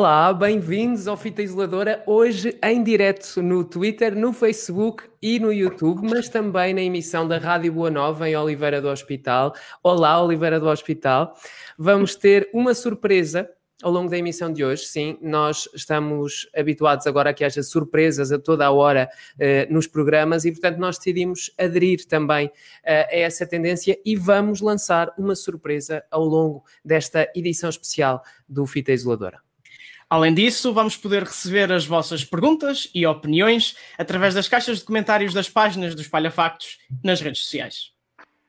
Olá, bem-vindos ao Fita Isoladora, hoje em direto no Twitter, no Facebook e no YouTube, mas também na emissão da Rádio Boa Nova em Oliveira do Hospital. Olá, Oliveira do Hospital. Vamos ter uma surpresa ao longo da emissão de hoje, sim, nós estamos habituados agora a que haja surpresas a toda a hora eh, nos programas e, portanto, nós decidimos aderir também eh, a essa tendência e vamos lançar uma surpresa ao longo desta edição especial do Fita Isoladora. Além disso, vamos poder receber as vossas perguntas e opiniões através das caixas de comentários das páginas do Espalha Factos nas redes sociais.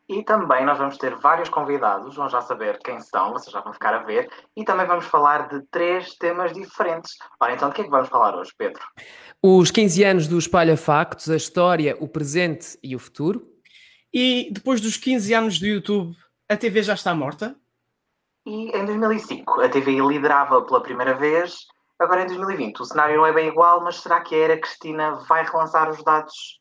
E também nós vamos ter vários convidados, vão já saber quem são, vocês já vão ficar a ver. E também vamos falar de três temas diferentes. Ora, então, de que é que vamos falar hoje, Pedro? Os 15 anos do Espalha Factos, a história, o presente e o futuro. E depois dos 15 anos do YouTube, a TV já está morta? E em 2005 a TVI liderava pela primeira vez. Agora em 2020 o cenário não é bem igual, mas será que a era Cristina vai relançar os dados?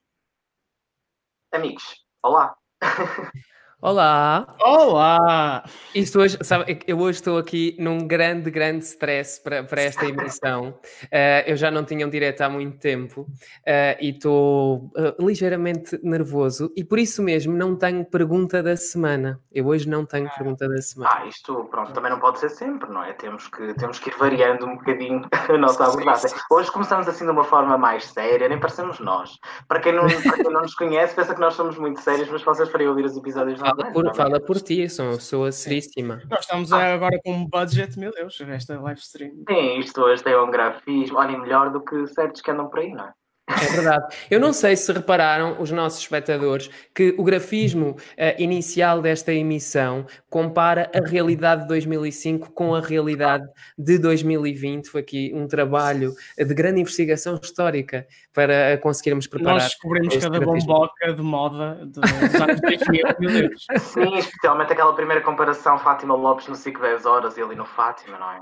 Amigos, olá! Olá! Olá! Isto hoje, sabe, eu hoje estou aqui num grande, grande stress para, para esta emissão. Uh, eu já não tinha um direto há muito tempo uh, e estou uh, ligeiramente nervoso e por isso mesmo não tenho pergunta da semana. Eu hoje não tenho pergunta da semana. Ah, isto, pronto, também não pode ser sempre, não é? Temos que, temos que ir variando um bocadinho a nossa abordagem. Hoje começamos assim de uma forma mais séria, nem parecemos nós. Para quem não, para quem não nos conhece, pensa que nós somos muito sérios, mas vocês farem ouvir os episódios Fala por, fala por ti, sou uma pessoa seríssima. Nós estamos ah. agora com um budget, meu Deus, esta live stream. Sim, isto hoje tem um grafismo, olhem, melhor do que certos que andam por aí, não é? É verdade. Eu não sei se repararam, os nossos espectadores, que o grafismo uh, inicial desta emissão compara a realidade de 2005 com a realidade de 2020. Foi aqui um trabalho de grande investigação histórica para conseguirmos preparar. Nós descobrimos cada grafismo. bomboca de moda dos anos 2000, meu Deus. Sim, especialmente aquela primeira comparação Fátima Lopes no 5 10 horas e ali no Fátima, não é?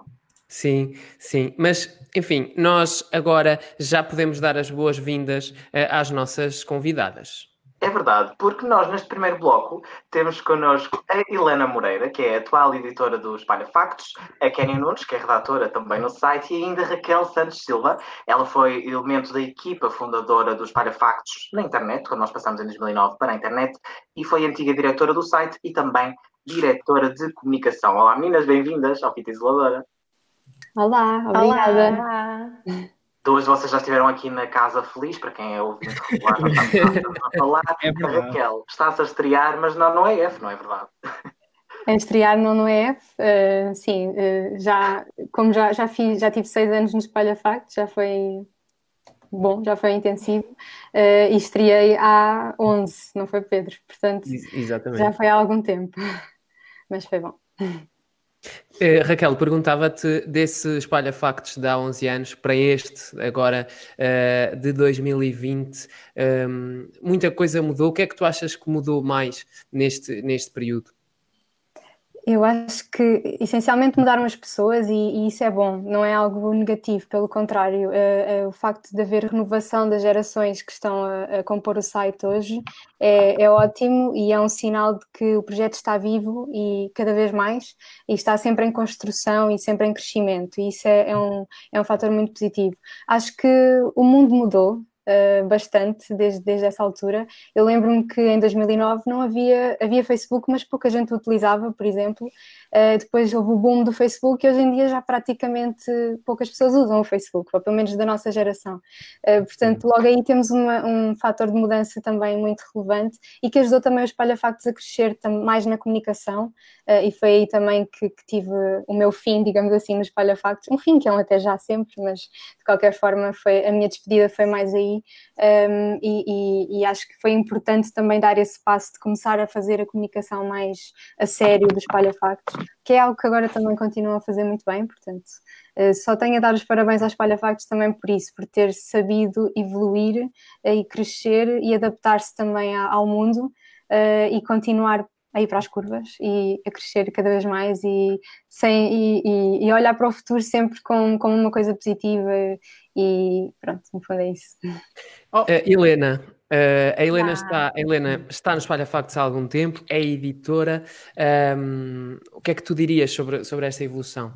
Sim, sim. Mas, enfim, nós agora já podemos dar as boas-vindas uh, às nossas convidadas. É verdade, porque nós neste primeiro bloco temos connosco a Helena Moreira, que é a atual editora do Espalha Factos, a Kenia Nunes, que é redatora também no site, e ainda Raquel Santos Silva. Ela foi elemento da equipa fundadora do Espalha Factos na internet, quando nós passamos em 2009 para a internet, e foi antiga diretora do site e também diretora de comunicação. Olá meninas, bem-vindas ao Fita Isoladora. Olá, obrigada. Olá. Duas de vocês já estiveram aqui na Casa Feliz, para quem é ouvinte regular, a falar. É Raquel, está-se a estrear, mas não, não é F, não é verdade? A estrear no, no EF, uh, sim, uh, já, como já, já, fiz, já tive seis anos no Espalha Facto, já foi bom, já foi intensivo, uh, e estreiei há 11, não foi Pedro? Portanto, Exatamente. já foi há algum tempo, mas foi bom. Uh, Raquel, perguntava-te desse espalha factos de há 11 anos para este, agora uh, de 2020. Um, ehm, muita coisa mudou. O que é que tu achas que mudou mais neste, neste período? Eu acho que essencialmente mudaram as pessoas e, e, isso é bom, não é algo negativo, pelo contrário, é, é, o facto de haver renovação das gerações que estão a, a compor o site hoje é, é, ótimo e é um sinal de que o projeto está vivo e cada vez mais e está sempre em construção e sempre em crescimento, e isso é, é um, é um fator muito positivo. Acho que o mundo mudou, uh, bastante desde, desde essa altura. Eu lembro-me que em 2009 não havia, havia Facebook, mas pouca gente utilizava, por exemplo. Uh, depois houve o boom do Facebook e hoje em dia já praticamente poucas pessoas usam o Facebook, ou pelo menos da nossa geração. Uh, portanto, logo aí temos uma, um fator de mudança também muito relevante e que ajudou também os espalha-factos a crescer mais na comunicação uh, e foi aí também que, que, tive o meu fim, digamos assim, no espalha-factos. Um fim que é um até já sempre, mas de qualquer forma foi, a minha despedida foi mais aí um, e, e, e, acho que foi importante também dar esse passo de começar a fazer a comunicação mais a sério do Espalha Factos, que é algo que agora também continuam a fazer muito bem, portanto uh, só tenho a dar os parabéns ao Espalha Factos também por isso, por ter sabido evoluir uh, e crescer e adaptar-se também ao mundo uh, e continuar a ir para as curvas e a crescer cada vez mais e, sem, e, e, olhar para o futuro sempre com, com uma coisa positiva e pronto, no fundo é isso. Oh. Helena, uh, a, Helena ah. está, a Helena está no Espalha Factos há algum tempo, é editora. Um, o que é que tu dirias sobre, sobre esta evolução?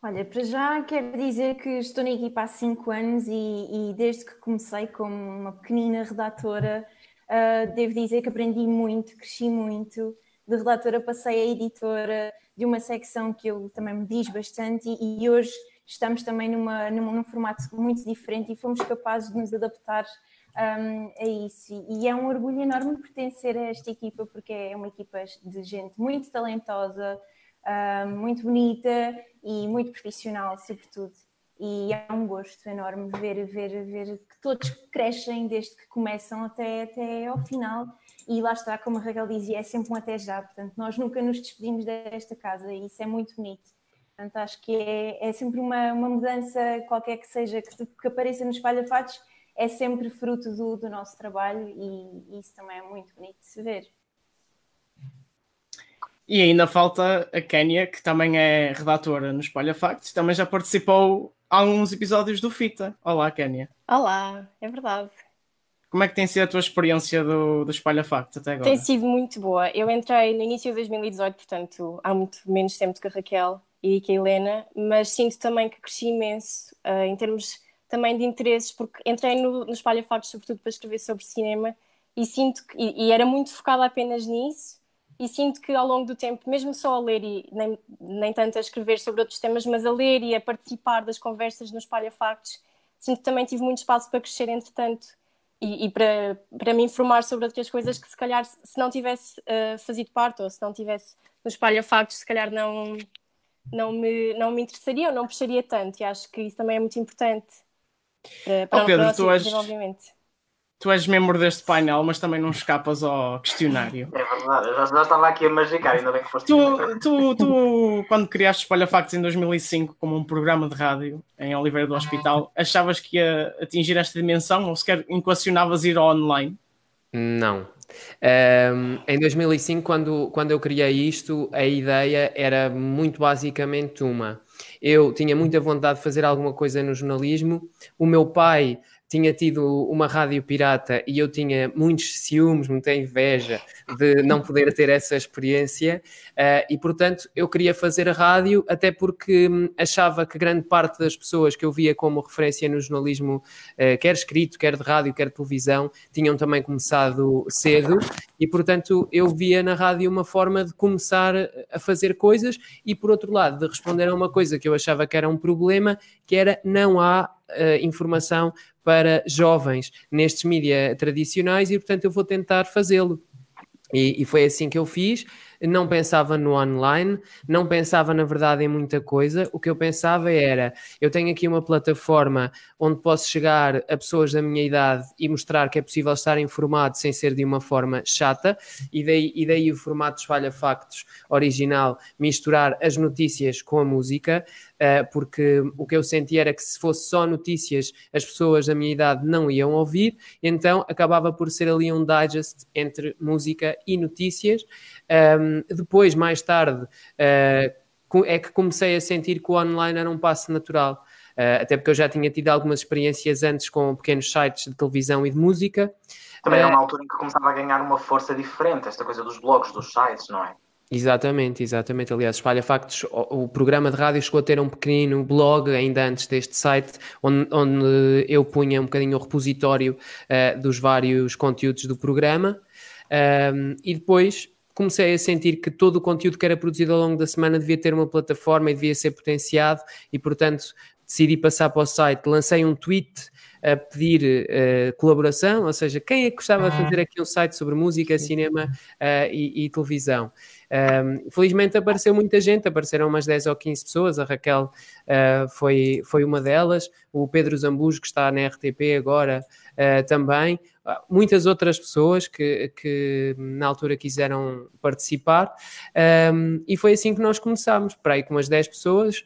Olha, para já quero dizer que estou na equipa há 5 anos e, e, desde que comecei como uma pequenina redatora, uh, devo dizer que aprendi muito, cresci muito. De redatora passei a editora de uma secção que eu também me diz bastante e, e hoje estamos também numa, num, num, formato muito diferente e fomos capazes de nos adaptar um, a isso. E é um orgulho enorme pertencer a esta equipa, porque é uma equipa de gente muito talentosa, uh, muito bonita e muito profissional, sobretudo. E é um gosto enorme ver, ver, ver que todos crescem desde que começam até, até ao final. E lá está, como a Raquel dizia, é sempre um até já. Portanto, nós nunca nos despedimos desta casa e isso é muito bonito. Portanto, acho que é, é sempre uma, uma mudança, qualquer que seja, que, que apareça nos espalhafatos, é sempre fruto do, do nosso trabalho e, e isso também é muito bonito de se ver. E ainda falta a Kenya, que também é redatora no Espalha Facts, também já participou a alguns episódios do Fita. Olá, Kenya. Olá, é verdade. Como é que tem sido a tua experiência do, do Espalha Facts até agora? Tem sido muito boa. Eu entrei no início de 2018, portanto, há muito menos tempo que a Raquel e que a Helena, mas sinto também que cresci imenso uh, em termos também de interesses, porque entrei no, no Espalha Facts sobretudo para escrever sobre cinema e sinto que, e, e era muito focada apenas nisso e sinto que ao longo do tempo, mesmo só a ler e nem, nem tanto a escrever sobre outros temas, mas a ler e a participar das conversas no Espalha Factos, sinto que também tive muito espaço para crescer entretanto e, e para, para me informar sobre outras coisas que se calhar se não tivesse uh, fazido parte ou se não tivesse no Espalha Factos, se calhar não, não, me, não me interessaria ou não puxaria tanto e acho que isso também é muito importante para, para, oh, Pedro, para o nosso desenvolvimento tu és membro deste painel, mas também não escapas ao questionário. É verdade, eu já, já estava aqui a magicar, ainda bem que foste. Tu, tu, tu, quando criaste Espalha Factos em 2005 como um programa de rádio em Oliveira do Hospital, achavas que ia atingir esta dimensão ou sequer equacionavas ir online? Não. Um, em 2005, quando, quando eu criei isto, a ideia era muito basicamente uma. Eu tinha muita vontade de fazer alguma coisa no jornalismo. O meu pai tinha tido uma rádio pirata e eu tinha muitos ciúmes, muita inveja de não poder ter essa experiência uh, e, portanto, eu queria fazer a rádio até porque hum, achava que grande parte das pessoas que eu via como referência no jornalismo, uh, quer escrito, quer de rádio, quer de televisão, tinham também começado cedo e, portanto, eu via na rádio uma forma de começar a fazer coisas e, por outro lado, de responder a uma coisa que eu achava que era um problema, que era não há uh, informação para jovens nestes mídias tradicionais e, portanto, eu vou tentar fazê-lo. E, e, foi assim que eu fiz. Não pensava no online, não pensava na verdade em muita coisa. O que eu pensava era: eu tenho aqui uma plataforma onde posso chegar a pessoas da minha idade e mostrar que é possível estar informado sem ser de uma forma chata, e daí, e daí o formato Espalha Factos original, misturar as notícias com a música. Uh, porque o que eu senti era que se fosse só notícias, as pessoas da minha idade não iam ouvir, então acabava por ser ali um digest entre música e notícias. Um, depois, mais tarde, uh, é que comecei a sentir que o online era um passo natural. Uh, até porque eu já tinha tido algumas experiências antes com pequenos sites de televisão e de música. Também era uma altura em que começava a ganhar uma força diferente, esta coisa dos blogs, dos sites, não é? Exatamente, exatamente. Aliás, Espalha Factos, o, o, programa de rádio chegou a ter um pequenino blog ainda antes deste site, onde, onde eu punha um bocadinho o repositório uh, dos vários conteúdos do programa. Um, e depois comecei a sentir que todo o conteúdo que era produzido ao longo da semana devia ter uma plataforma e devia ser potenciado, e portanto decidi passar para o site, lancei um tweet a pedir uh, colaboração, ou seja, quem é que gostava de fazer aqui um site sobre música, cinema uh, e, e, televisão? Um, felizmente apareceu muita gente, apareceram umas 10 ou 15 pessoas, a Raquel uh, foi, foi uma delas, o Pedro Zambujo, que está na RTP agora também, muitas outras pessoas que, que na altura quiseram participar, um, e foi assim que nós começámos, para aí com umas 10 pessoas,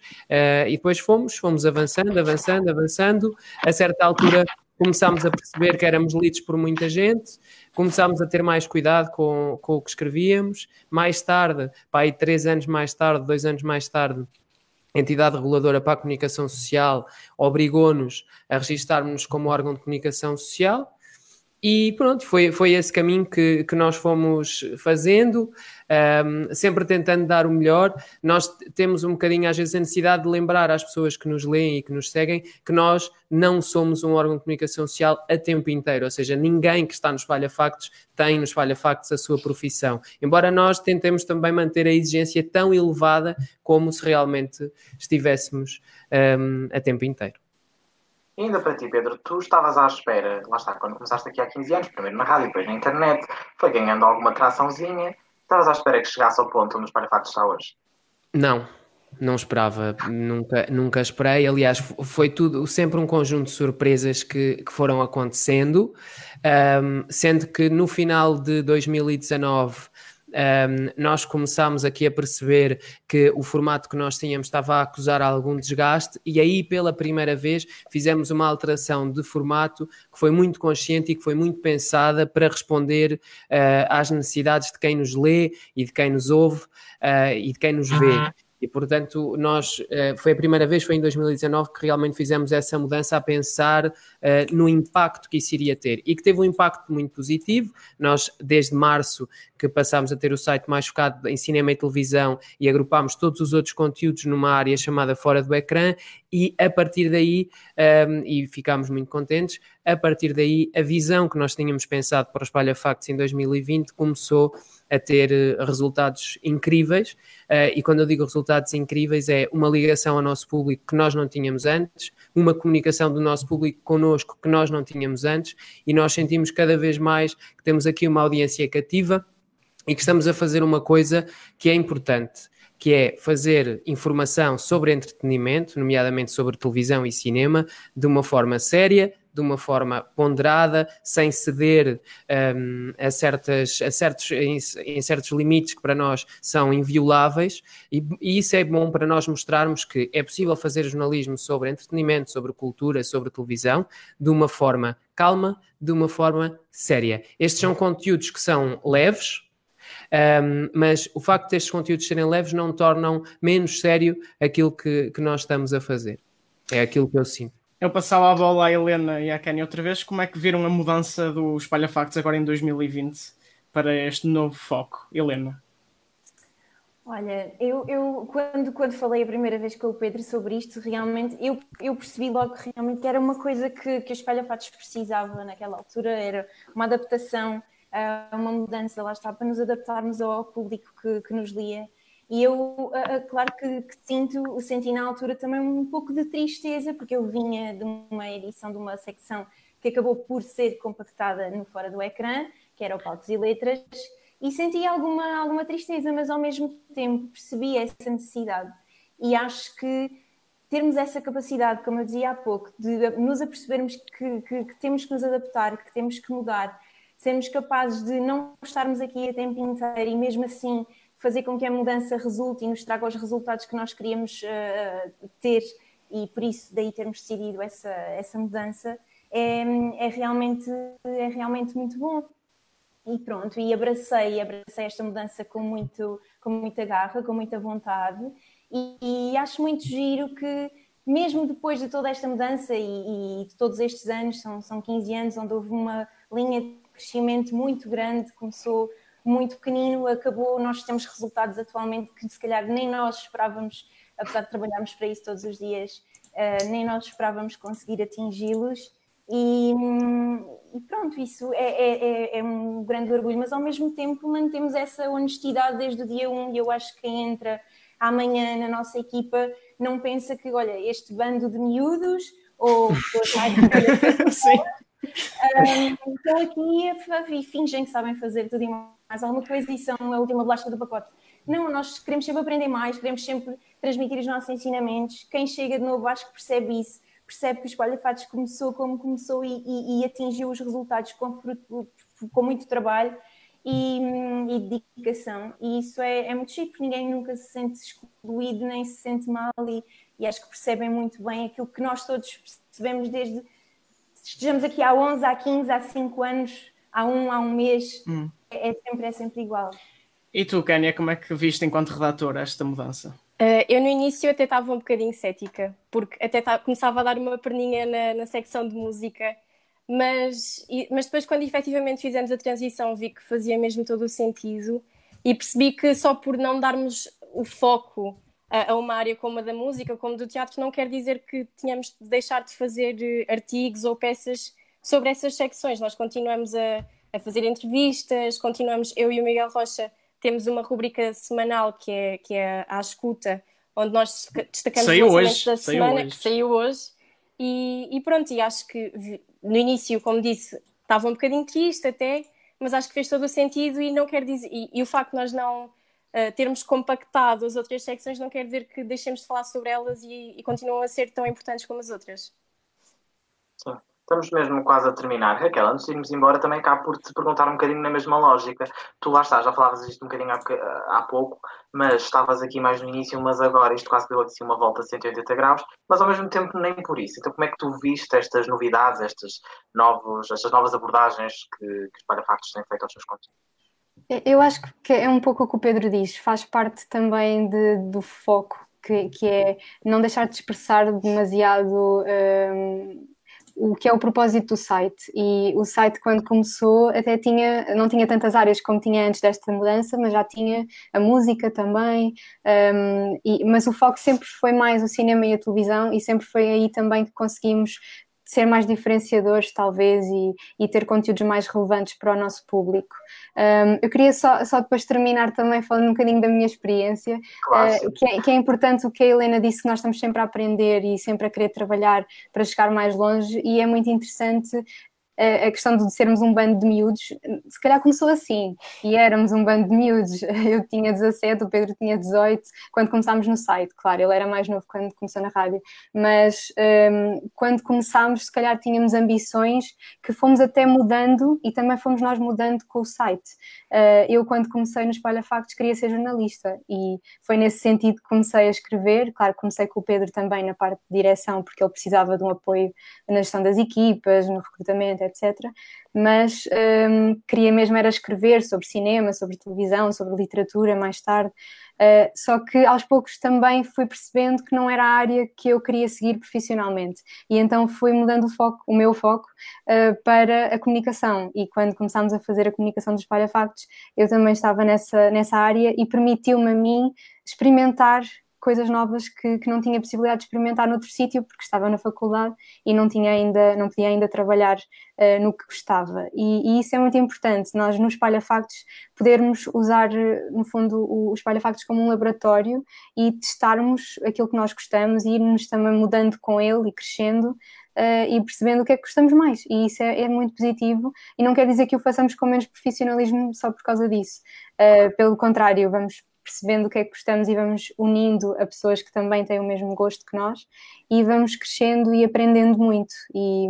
e depois fomos, fomos avançando, avançando, avançando, a certa altura começámos a perceber que éramos lidos por muita gente, começámos a ter mais cuidado com, com o que escrevíamos. Mais tarde, pá, aí três anos mais tarde, dois anos mais tarde, entidade reguladora para a comunicação social obrigou-nos a registarmos como órgão de comunicação social. E pronto, foi, foi esse caminho que, que nós fomos fazendo, um, sempre tentando dar o melhor. Nós temos um bocadinho, às vezes, a necessidade de lembrar às pessoas que nos leem e que nos seguem que nós não somos um órgão de comunicação social a tempo inteiro, ou seja, ninguém que está no Espalha Factos tem no Espalha Factos a sua profissão. Embora nós tentemos também manter a exigência tão elevada como se realmente estivéssemos um, a tempo inteiro. Ainda para ti, Pedro, tu estavas à espera, lá está, quando começaste aqui há 15 anos, primeiro na rádio, depois na internet, foi ganhando alguma traçãozinha, estavas à espera que chegasse ao ponto onde os Parafactos está hoje? Não, não esperava, nunca, nunca esperei. Aliás, foi tudo sempre um conjunto de surpresas que, que foram acontecendo, um, sendo que no final de 2019 um, nós começámos aqui a perceber que o formato que nós tínhamos estava a acusar algum desgaste, e aí pela primeira vez fizemos uma alteração de formato que foi muito consciente e que foi muito pensada para responder uh, às necessidades de quem nos lê e de quem nos ouve uh, e de quem nos vê. E, portanto, nós, eh, foi a primeira vez, foi em 2019, que realmente fizemos essa mudança a pensar uh, no impacto que isso iria ter. E que teve um impacto muito positivo. Nós, desde março, que passámos a ter o site mais focado em cinema e televisão e agrupámos todos os outros conteúdos numa área chamada Fora do Ecrã, e a partir daí, um, e ficámos muito contentes, a partir daí, a visão que nós tínhamos pensado para o Espalha Facts em 2020 começou a ter eh, resultados incríveis. Uh, e quando eu digo resultados incríveis, é uma ligação ao nosso público que nós não tínhamos antes, uma comunicação do nosso público connosco que nós não tínhamos antes, e nós sentimos cada vez mais que temos aqui uma audiência cativa e que estamos a fazer uma coisa que é importante que é fazer informação sobre entretenimento, nomeadamente sobre televisão e cinema, de uma forma séria, de uma forma ponderada, sem ceder um, a, certas, a certos, em, em, certos limites que para nós são invioláveis, e, e, isso é bom para nós mostrarmos que é possível fazer jornalismo sobre entretenimento, sobre cultura, sobre televisão, de uma forma calma, de uma forma séria. Estes são conteúdos que são leves, um, mas o facto destes conteúdos serem leves não tornam menos sério aquilo que, que nós estamos a fazer. É aquilo que eu sinto. Eu passava a bola à Helena e à Kenny outra vez. Como é que viram a mudança do Espalha Factos agora em 2020 para este novo foco? Helena. Olha, eu, eu quando, quando falei a primeira vez com o Pedro sobre isto, realmente eu, eu percebi logo que realmente que era uma coisa que, que a Espalha Factos precisava naquela altura, era uma adaptação, uma mudança, lá está, para nos adaptarmos ao público que, que nos lia e eu, claro que, que, sinto, senti na altura também um pouco de tristeza, porque eu vinha de uma edição de uma secção que acabou por ser compactada no fora do ecrã, que era o Pautos e Letras, e senti alguma, alguma tristeza, mas ao mesmo tempo percebi essa necessidade. E acho que termos essa capacidade, como eu dizia há pouco, de nos apercebermos que, que, que temos que nos adaptar, que temos que mudar, sermos capazes de não estarmos aqui a tempo inteiro e mesmo assim fazer com que a mudança resulte e nos traga os resultados que nós queríamos uh, ter e por isso daí termos decidido essa, essa mudança é, é, realmente, é realmente muito bom. E pronto, e abracei, abracei esta mudança com, muito, com muita garra, com muita vontade e, e acho muito giro que mesmo depois de toda esta mudança e, e, de todos estes anos, são, são 15 anos onde houve uma linha crescimento muito grande, começou muito pequenino, acabou, nós temos resultados atualmente que se calhar nem nós esperávamos, apesar de trabalharmos para isso todos os dias, uh, nem nós esperávamos conseguir atingi-los. E, e, pronto, isso é, é, é, é, um grande orgulho, mas ao mesmo tempo mantemos essa honestidade desde o dia 1 e eu acho que quem entra amanhã na nossa equipa não pensa que, olha, este bando de miúdos ou Sim. Estão aqui e fingem que sabem fazer tudo e mais alguma coisa e são a última bolacha do pacote. Não, nós queremos sempre aprender mais, queremos sempre transmitir os nossos ensinamentos. Quem chega de novo acho que percebe isso, percebe que o Espalha Fatos começou como começou e, e, e atingiu os resultados com, com muito trabalho e, e, dedicação. E isso é, é muito chique, porque ninguém nunca se sente excluído nem se sente mal e, e acho que percebem muito bem aquilo que nós todos percebemos desde estejamos aqui há 11, há 15, há 5 anos, há um, há um mês, hum. é, é, sempre, é sempre igual. E tu, Kenya, como é que viste enquanto redatora esta mudança? Uh, eu no início até estava um bocadinho cética, porque até começava a dar uma perninha na, na secção de música, mas, mas depois, quando efetivamente fizemos a transição, vi que fazia mesmo todo o sentido e percebi que só por não darmos o foco a, uma área como a da música, como do teatro, não quer dizer que tenhamos de deixar de fazer eh, artigos ou peças sobre essas secções. Nós continuamos a, a fazer entrevistas, continuamos, eu e o Miguel Rocha temos uma rubrica semanal que é, que é a escuta, onde nós destacamos saiu os hoje, da saiu semana, hoje. que saiu hoje. E, e pronto, e acho que no início, como disse, estava um bocadinho triste até, mas acho que fez todo o sentido e não quer dizer. E, e o facto de nós não uh, termos compactado as outras secções não quer dizer que deixemos de falar sobre elas e, e continuam a ser tão importantes como as outras. Sim. Estamos mesmo quase a terminar. Raquel, antes de irmos embora, também cá por te perguntar um bocadinho na mesma lógica. Tu lá estás, já falavas isto um bocadinho há, há pouco, mas estavas aqui mais no início, mas agora isto quase deu aqui uma volta a 180 graus, mas ao mesmo tempo nem por isso. Então, como é que tu viste estas novidades, estas, novos, estas novas abordagens que, que os Parafactos têm feito aos seus conteúdos? Eu acho que é um pouco o que o Pedro diz, faz parte também de, do foco, que, que é não deixar de expressar demasiado. Hum, o que é o propósito do site. E o site, quando começou, até tinha, não tinha tantas áreas como tinha antes desta mudança, mas já tinha a música também. Um, e, mas o foco sempre foi mais o cinema e a televisão, e sempre foi aí também que conseguimos ser mais diferenciadores, talvez, e, e, ter conteúdos mais relevantes para o nosso público. Um, eu queria só, só depois terminar também falando um bocadinho da minha experiência, claro. uh, que, é, que, é, importante o que a Helena disse, que nós estamos sempre a aprender e sempre a querer trabalhar para chegar mais longe, e é muito interessante a questão de sermos um bando de miúdos, se calhar começou assim, e éramos um bando de miúdos. Eu tinha 17, o Pedro tinha 18, quando começámos no site, claro, ele era mais novo quando começou na rádio, mas um, quando começámos, se calhar tínhamos ambições que fomos até mudando e também fomos nós mudando com o site. Uh, eu, quando comecei no Espalha Factos, queria ser jornalista e foi nesse sentido que comecei a escrever. Claro, comecei com o Pedro também na parte de direção, porque ele precisava de um apoio na gestão das equipas, no recrutamento, etc. Mas um, queria mesmo era escrever sobre cinema, sobre televisão, sobre literatura mais tarde. Uh, só que aos poucos também fui percebendo que não era a área que eu queria seguir profissionalmente e então fui mudando o foco, o meu foco uh, para a comunicação e quando começámos a fazer a comunicação dos Palhafactos eu também estava nessa, nessa área e permitiu-me a mim experimentar coisas novas que, que não tinha possibilidade de experimentar noutro sítio porque estava na faculdade e não tinha ainda não podia ainda trabalhar uh, no que gostava e, e, isso é muito importante nós no espalha factos podermos usar no fundo o espalha factos como um laboratório e testarmos aquilo que nós gostamos e irmos também mudando com ele e crescendo Uh, e percebendo o que é que gostamos mais. E isso é, é, muito positivo e não quer dizer que o façamos com menos profissionalismo só por causa disso. Uh, pelo contrário, vamos percebendo o que é que gostamos e vamos unindo a pessoas que também têm o mesmo gosto que nós e vamos crescendo e aprendendo muito. E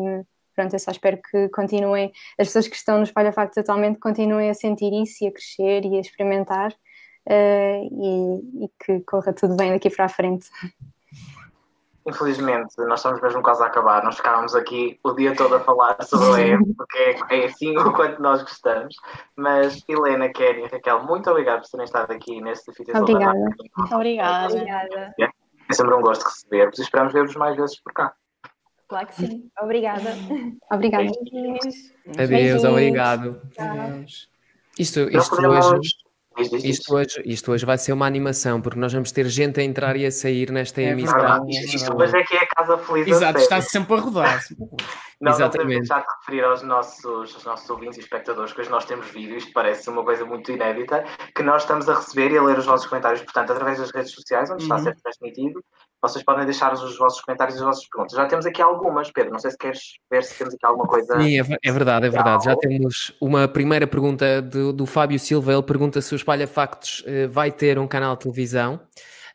pronto, eu só espero que continuem, as pessoas que estão nos Espalha Factos atualmente continuem a sentir isso e a crescer e a experimentar uh, e, e que corra tudo bem daqui para a frente. Infelizmente, nós estamos mesmo quase a acabar. Nós ficávamos aqui o dia todo a falar sobre o EM, porque é, é assim o quanto nós gostamos. Mas, Helena, Kelly e Raquel, muito obrigado por terem estado aqui neste Fita Obrigada. Obrigada. Obrigada. É sempre um gosto receber-vos e esperamos ver-vos mais vezes por cá. Claro que sim. Obrigada. Obrigada. Beijinhos. Adeus, Beijinhos. obrigado. Adeus. Isto, isto hoje. Isto hoje, isto hoje vai ser uma animação, porque nós vamos ter gente a entrar e a sair nesta É emissão. verdade. Isto, isto hoje é que é a casa feliz Exato, está sempre a rodar. Não, não Exatamente. podemos deixar de referir aos nossos, aos nossos ouvintes e espectadores que hoje nós temos vídeo, isto parece uma coisa muito inédita, que nós estamos a receber e a ler os vossos comentários, portanto, através das redes sociais, onde está a Uhum. ser transmitido, vocês podem deixar os vossos comentários e as vossas perguntas. Já temos aqui algumas, Pedro, não sei se queres ver se temos aqui alguma coisa. Sim, é, é verdade, é verdade. Já temos uma primeira pergunta do, do Fábio Silva. Ele pergunta se o Espalha Factos eh, vai ter um canal de televisão.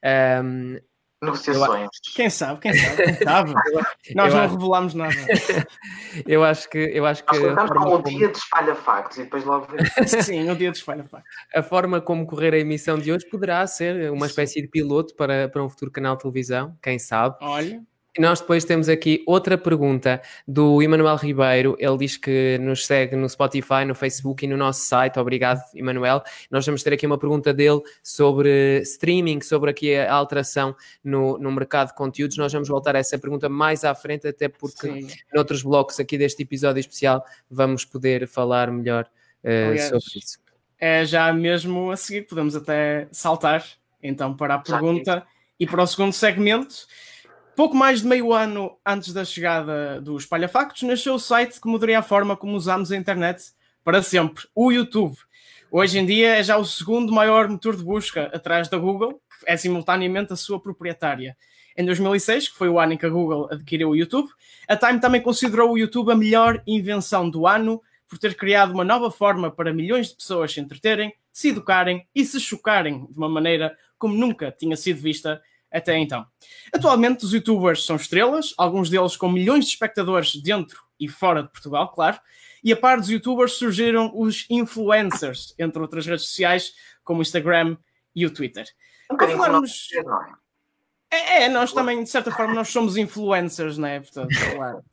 Ahm, Negociações. Quem sabe, quem sabe, quem sabe. Nós eu não acho- revelámos nada. eu acho que, eu acho que Nós forma como um como, dia de espalha factos e depois logo vemos. Sim, o dia de espalha factos. a forma como correr a emissão de hoje poderá ser uma espécie de piloto para, para um futuro canal de televisão, quem sabe. Olha, E nós depois temos aqui outra pergunta do Emanuel Ribeiro. Ele diz que nos segue no Spotify, no Facebook e no nosso site. Obrigado, Emanuel. Nós vamos ter aqui uma pergunta dele sobre streaming, sobre aqui a alteração no, no mercado de conteúdos. Nós vamos voltar a essa pergunta mais à frente, até porque Sim. noutros blocos aqui deste episódio especial vamos poder falar melhor uh, sobre isso. É já mesmo a seguir, podemos até saltar então para a pergunta e para o segundo segmento. Pouco mais de meio ano antes da chegada do Espalha Factos, nasceu o site que mudaria a forma como usamos a internet para sempre, o YouTube. Hoje em dia é já o segundo maior motor de busca atrás da Google, que é simultaneamente a sua proprietária. Em 2006, que foi o ano em que a Google adquiriu o YouTube, a Time também considerou o YouTube a melhor invenção do ano por ter criado uma nova forma para milhões de pessoas se entreterem, se educarem e se chocarem de uma maneira como nunca tinha sido vista até então. Atualmente, os youtubers são estrelas, alguns deles com milhões de espectadores dentro e fora de Portugal, claro. E a par dos youtubers surgiram os influencers, entre outras redes sociais, como o Instagram e o Twitter. Para falarmos... É, é, nós também, de certa forma, nós somos influencers, não é? Portanto, claro.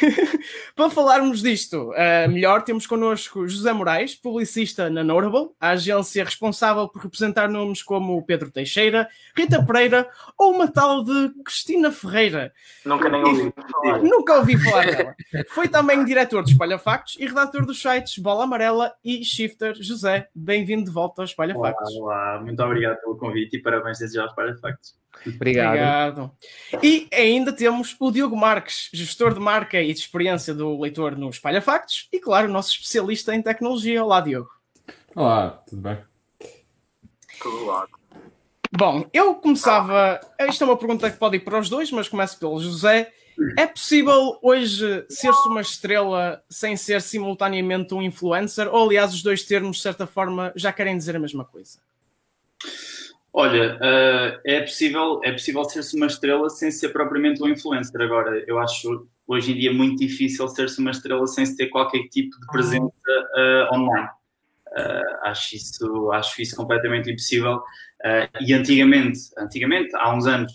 Para falarmos disto uh, melhor, temos connosco José Moraes, publicista na Notable, a agência responsável por representar nomes como Pedro Teixeira, Rita Pereira ou uma tal de Cristina Ferreira. Nunca nem ouvi falar. Nunca ouvi falar dela. Foi também diretor de Espalha Factos e redator dos sites Bola Amarela e Shifter. José, bem-vindo de volta ao Espalha Factos. Olá, olá, muito obrigado pelo convite e parabéns desde já ao Espalha Factos. Obrigado. Obrigado. E ainda temos o Diogo Marques, gestor de marca e de experiência do leitor no Espalha Factos, e claro, o nosso especialista em tecnologia. Olá, Diogo. Olá, tudo bem? Tudo lá. Bom, eu começava. Isto é uma pergunta que pode ir para os dois, mas começo pelo José. É possível hoje ser-se uma estrela sem ser simultaneamente um influencer? Ou, aliás, os dois termos, de certa forma, já querem dizer a mesma coisa? Olha, uh, é possível, é possível ser-se uma estrela sem ser propriamente um influencer. Agora, eu acho hoje em dia muito difícil ser-se uma estrela sem se ter qualquer tipo de presença uh, online. Uh, acho, isso, acho isso completamente impossível. e antigamente, antigamente, há uns anos,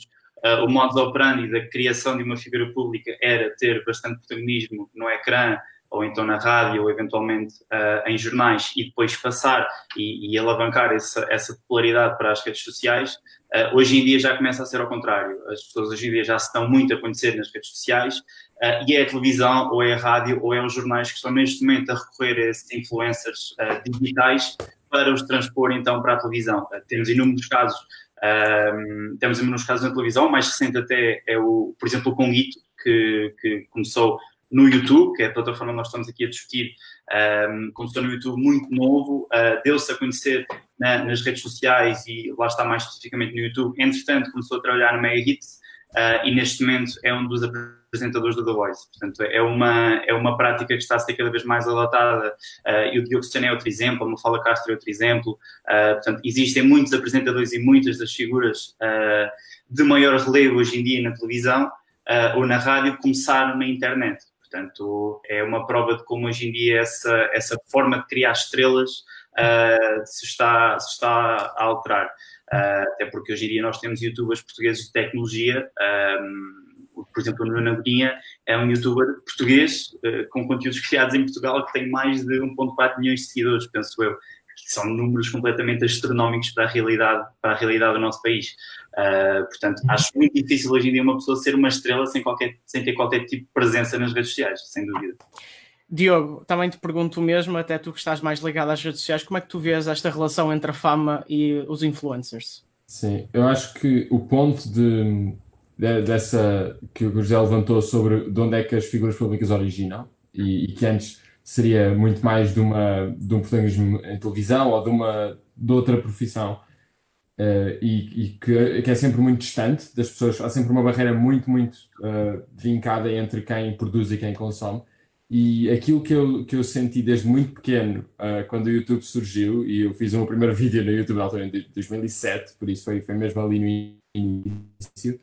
o modus operandi da criação de uma figura pública era ter bastante protagonismo no ecrã, ou então na rádio, ou eventualmente uh, em jornais, e depois passar e, e alavancar essa, essa, popularidade para as redes sociais, uh, hoje em dia já começa a ser ao contrário. As pessoas hoje em dia já se estão muito a conhecer nas redes sociais, uh, e é a televisão, ou é a rádio, ou é os jornais que estão neste momento a recorrer a esses influencers digitais para os transpor então para a televisão. temos inúmeros casos. temos inúmeros casos na televisão, mais recente até é o, por exemplo, o Conguito, que, que começou no YouTube, que é a plataforma que nós estamos aqui a discutir, um, começou no YouTube muito novo, uh, deu-se a conhecer na, nas redes sociais e lá está mais especificamente no YouTube. Entretanto, começou a trabalhar no Mega Hits uh, e neste momento é um dos apresentadores do The Voice. Portanto, é uma, é uma prática que está a ser cada vez mais adotada uh, e o Diogo Cristiano é outro exemplo, a Mafala Castro é outro exemplo. portanto, existem muitos apresentadores e muitas das figuras de maior relevo hoje em dia na televisão ou na rádio começaram na internet. Portanto, é uma prova de como hoje em dia essa, essa forma de criar estrelas uh, se, está, se está a alterar. Uh, até porque hoje em dia nós temos youtubers portugueses de tecnologia. Um, por exemplo, o Nuno Agonia é um youtuber português uh, com conteúdos criados em Portugal que tem mais de 1,4 milhões de seguidores, penso eu são números completamente astronómicos para a realidade, para a realidade do nosso país. Uh, portanto, acho muito difícil hoje em dia uma pessoa ser uma estrela sem, qualquer, sem ter qualquer tipo de presença nas redes sociais, sem dúvida. Diogo, também te pergunto o mesmo, até tu que estás mais ligado às redes sociais, como é que tu vês esta relação entre a fama e os influencers? Sim, eu acho que o ponto de, de dessa que o José levantou sobre de onde é que as figuras públicas originam e, e que antes seria muito mais de, uma, de um protagonismo em televisão ou de, uma, de outra profissão uh, e, e que, que, é sempre muito distante das pessoas. Há sempre uma barreira muito, muito uh, vincada entre quem produz e quem consome. E aquilo que eu, que eu senti desde muito pequeno, uh, quando o YouTube surgiu, e eu fiz o meu primeiro vídeo no YouTube na altura em 2007, por isso foi, foi mesmo ali no início,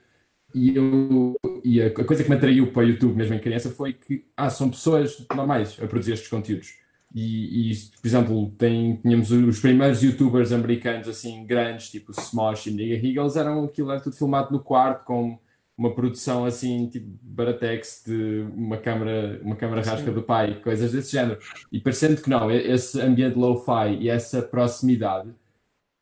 e, eu, e a coisa que me atraiu para o YouTube, mesmo em criança, foi que ah, são pessoas normais a produzir estes conteúdos. E, e por exemplo, tem, tínhamos os primeiros youtubers americanos assim grandes, tipo Smosh e Nigga Higgles, eram aquilo era tudo filmado no quarto com uma produção assim, tipo Baratex, de uma câmara, uma câmara rasca do pai, coisas desse género. E parecendo que não, esse ambiente low-fi e essa proximidade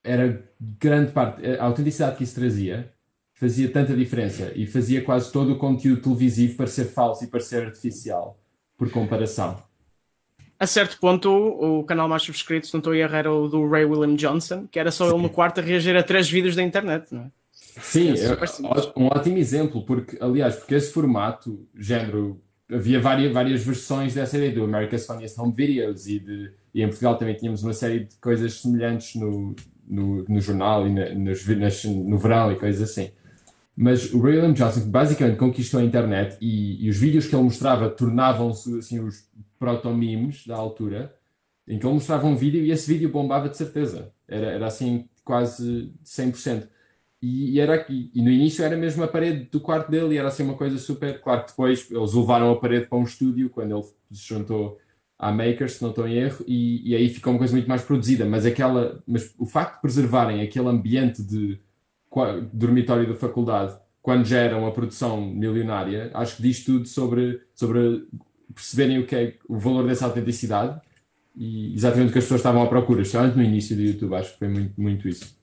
era grande parte, a autenticidade que isso trazia fazia tanta diferença e fazia quase todo o conteúdo televisivo parecer falso e parecer artificial, por comparação. A certo ponto, o canal mais subscrito, se não estou a errar, era o do Ray William Johnson, que era só Sim. ele no quarto a reagir a três vídeos da internet, não é? Sim, é um ótimo exemplo, porque, aliás, porque esse formato, género, havia várias, várias versões dessa ideia do America's Funniest Home Videos e, de, e em Portugal também tínhamos uma série de coisas semelhantes no, no, no jornal e na, nos, nas, no verão e coisas assim. Mas o William Johnson basicamente conquistou a internet e, e os vídeos que ele mostrava tornavam-se assim, os proto-memes da altura, em que ele mostrava um vídeo e esse vídeo bombava de certeza. Era, era assim quase 100%. E, e, era aqui, e no início era mesmo a parede do quarto dele e era assim uma coisa super. Claro que depois eles levaram a parede para um estúdio quando ele se juntou à Makers, se não estou em erro, e, e, aí ficou uma coisa muito mais produzida. Mas, aquela, mas o facto de preservarem aquele ambiente de dormitório da faculdade quando já era uma produção milionária, acho que diz tudo sobre, sobre perceberem o que é o valor dessa autenticidade e exatamente o que as pessoas estavam à procura, especialmente no início do YouTube, acho que foi muito, muito isso.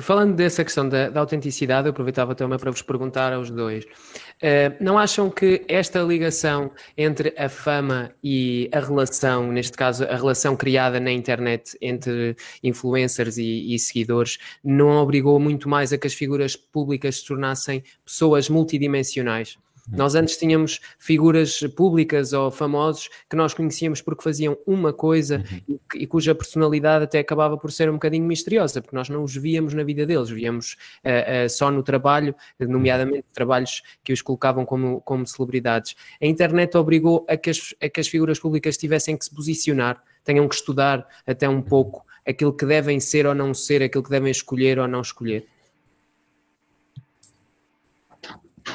Falando dessa questão da, da, autenticidade, eu aproveitava também para vos perguntar aos dois. Uh, não acham que esta ligação entre a fama e a relação, neste caso a relação criada na internet entre influencers e, e seguidores, não obrigou muito mais a que as figuras públicas se tornassem pessoas multidimensionais? Nós antes tínhamos figuras públicas ou famosos que nós conhecíamos porque faziam uma coisa uhum. e, e, cuja personalidade até acabava por ser um bocadinho misteriosa, porque nós não os víamos na vida deles, víamos uh, uh, só no trabalho, nomeadamente trabalhos que os colocavam como, como celebridades. A internet obrigou a que, as, a que as figuras públicas tivessem que se posicionar, tenham que estudar até um pouco aquilo que devem ser ou não ser, aquilo que devem escolher ou não escolher.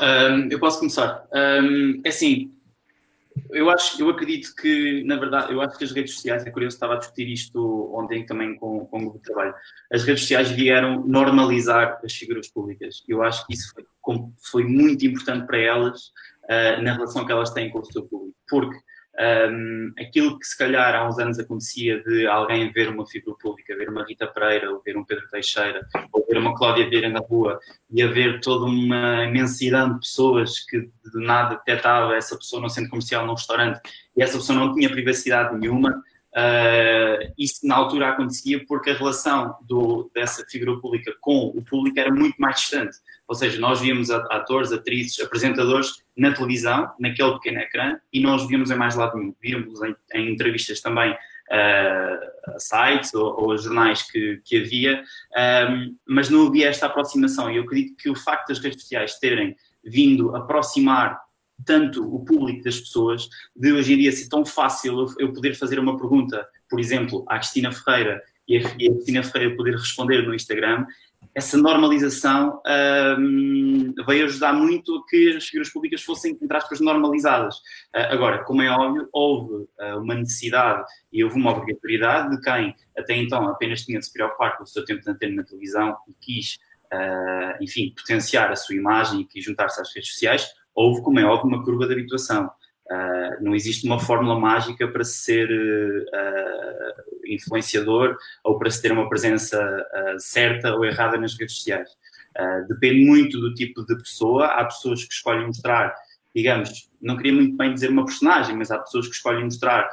Um, eu posso começar. Um, é assim, eu acho, eu acredito que, na verdade, eu acho que as redes sociais, é curioso, estava a discutir isto ontem também com, com o grupo de trabalho. As redes sociais vieram normalizar as figuras públicas. Eu acho que isso foi, foi muito importante para elas uh, na relação que elas têm com o seu público. Porque um, aquilo que se calhar há uns anos acontecia de alguém ver uma figura pública, ver uma Rita Pereira, ou ver um Pedro Teixeira, ou ver uma Cláudia Vieira na rua, e haver toda uma imensidão de pessoas que de nada detectava essa pessoa no centro comercial, num restaurante, e essa pessoa não tinha privacidade nenhuma, Uh, isso na altura acontecia porque a relação do, dessa figura pública com o público era muito mais distante. Ou seja, nós víamos atores, atrizes, apresentadores na televisão, naquele pequeno ecrã, e nós víamos em mais lado nenhum. Víamos em, em entrevistas também uh, a sites ou, ou a jornais que, que havia, um, mas não havia esta aproximação. E eu acredito que o facto das redes sociais terem vindo aproximar tanto o público das pessoas, de hoje em dia ser tão fácil eu poder fazer uma pergunta, por exemplo, à Cristina Ferreira e a, Cristina Ferreira poder responder no Instagram, essa normalização um, veio ajudar muito a que as figuras públicas fossem, entre aspas, normalizadas. Uh, agora, como é óbvio, houve uh, uma necessidade e houve uma obrigatoriedade de quem até então apenas tinha de se preocupar com o seu tempo de antena na televisão e quis, uh, enfim, potenciar a sua imagem e quis juntar-se às redes sociais, houve, como é óbvio, uma curva de habituação. Uh, não existe uma fórmula mágica para ser uh, influenciador ou para se ter uma presença uh, certa ou errada nas redes sociais. depende muito do tipo de pessoa. Há pessoas que escolhem mostrar, digamos, não queria muito bem dizer uma personagem, mas há pessoas que escolhem mostrar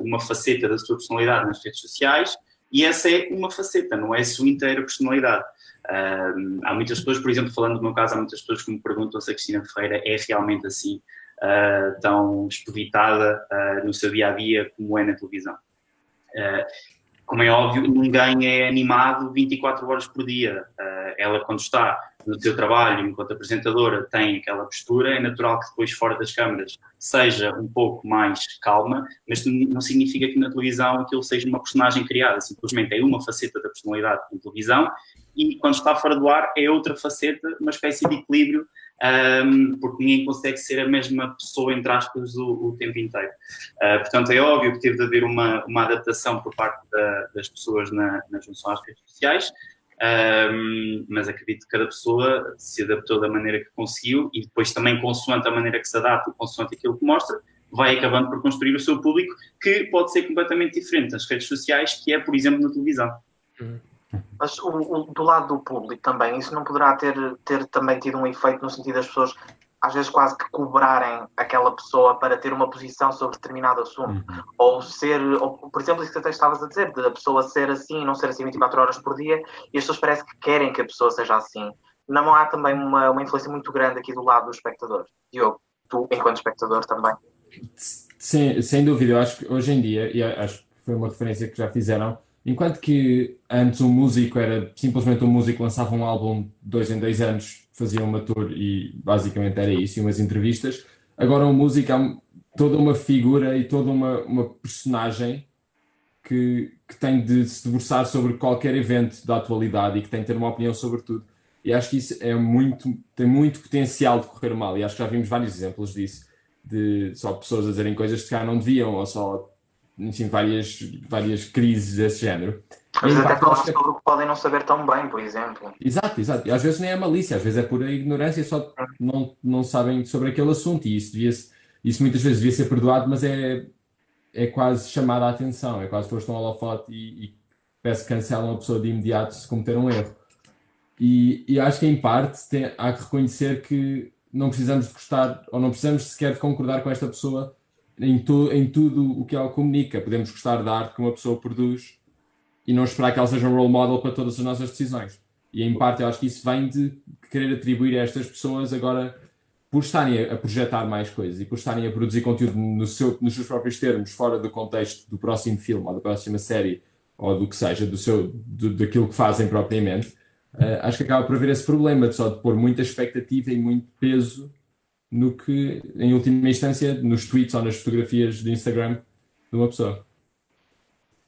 uma faceta da sua personalidade nas redes sociais e essa é uma faceta, não é a sua inteira personalidade. Uh, há muitas pessoas, por exemplo, falando do meu caso, há muitas pessoas que me perguntam se a Cristina Ferreira é realmente assim, uh, tão expeditada uh, no seu dia a dia como é na televisão. Como é óbvio, ninguém é animado 24 horas por dia. ela, quando está no seu trabalho enquanto apresentadora, tem aquela postura, é natural que depois, fora das câmaras, seja um pouco mais calma, mas não significa que na televisão aquilo seja uma personagem criada, simplesmente é uma faceta da personalidade na televisão e quando está fora do ar é outra faceta, uma espécie de equilíbrio, um, porque ninguém consegue ser a mesma pessoa, entre aspas, o, o tempo inteiro. Uh, portanto, é óbvio que teve de haver uma, uma adaptação por parte da, das pessoas na, na junção às redes sociais. Um, mas acredito que cada pessoa se adaptou da maneira que conseguiu e depois também consoante a maneira que se adapta, consoante aquilo que mostra, vai acabando por construir o seu público, que pode ser completamente diferente nas redes sociais, que é, por exemplo, na televisão. Mas o, o, do lado do público também, isso não poderá ter, ter também tido um efeito no sentido das pessoas às vezes quase que cobrarem aquela pessoa para ter uma posição sobre determinado assunto. Uhum. Ou ser, ou, por exemplo, isso que até estavas a dizer, de a pessoa ser assim e não ser assim 24 horas por dia, e as pessoas parece que querem que a pessoa seja assim. Não há também uma, uma influência muito grande aqui do lado do espectador. Diogo, tu, enquanto espectador, também. Sem, sem dúvida, eu acho que hoje em dia, e acho que foi uma referência que já fizeram, enquanto que antes um músico era simplesmente um músico, lançava um álbum dois em dois anos, fazia uma tour e basicamente era isso, e umas entrevistas, agora um músico é toda uma figura e toda uma, uma personagem que, que tem de se debruçar sobre qualquer evento da atualidade e que tem de ter uma opinião sobre tudo. E acho que isso é muito, tem muito potencial de correr mal, e acho que já vimos vários exemplos disso de só pessoas a dizerem coisas que cá não deviam, ou só enfim, várias, várias crises desse género. Mas até falar sobre o que podem não saber tão bem, por exemplo. Exato, exato. E às vezes nem é malícia, às vezes é pura ignorância, só não, não sabem sobre aquele assunto. E isso, devia isso muitas vezes devia ser perdoado, mas é, é quase chamada a atenção, é quase foste um holofote e, e parece que cancelam a pessoa de imediato se cometer um erro. E, e acho que em parte tem, há que reconhecer que não precisamos de gostar, ou não precisamos sequer de concordar com esta pessoa em, tu, em tudo o que ela comunica. Podemos gostar da arte que uma pessoa produz e não esperar que ela seja um role model para todas as nossas decisões. E em parte eu acho que isso vem de querer atribuir a estas pessoas agora por estarem a projetar mais coisas e por estarem a produzir conteúdo no seu, nos seus próprios termos, fora do contexto do próximo filme ou da próxima série ou do que seja, do seu, do, daquilo que fazem propriamente uh, acho que acaba por haver esse problema de só de pôr muita expectativa e muito peso no que, em última instância, nos tweets ou nas fotografias de Instagram de uma pessoa.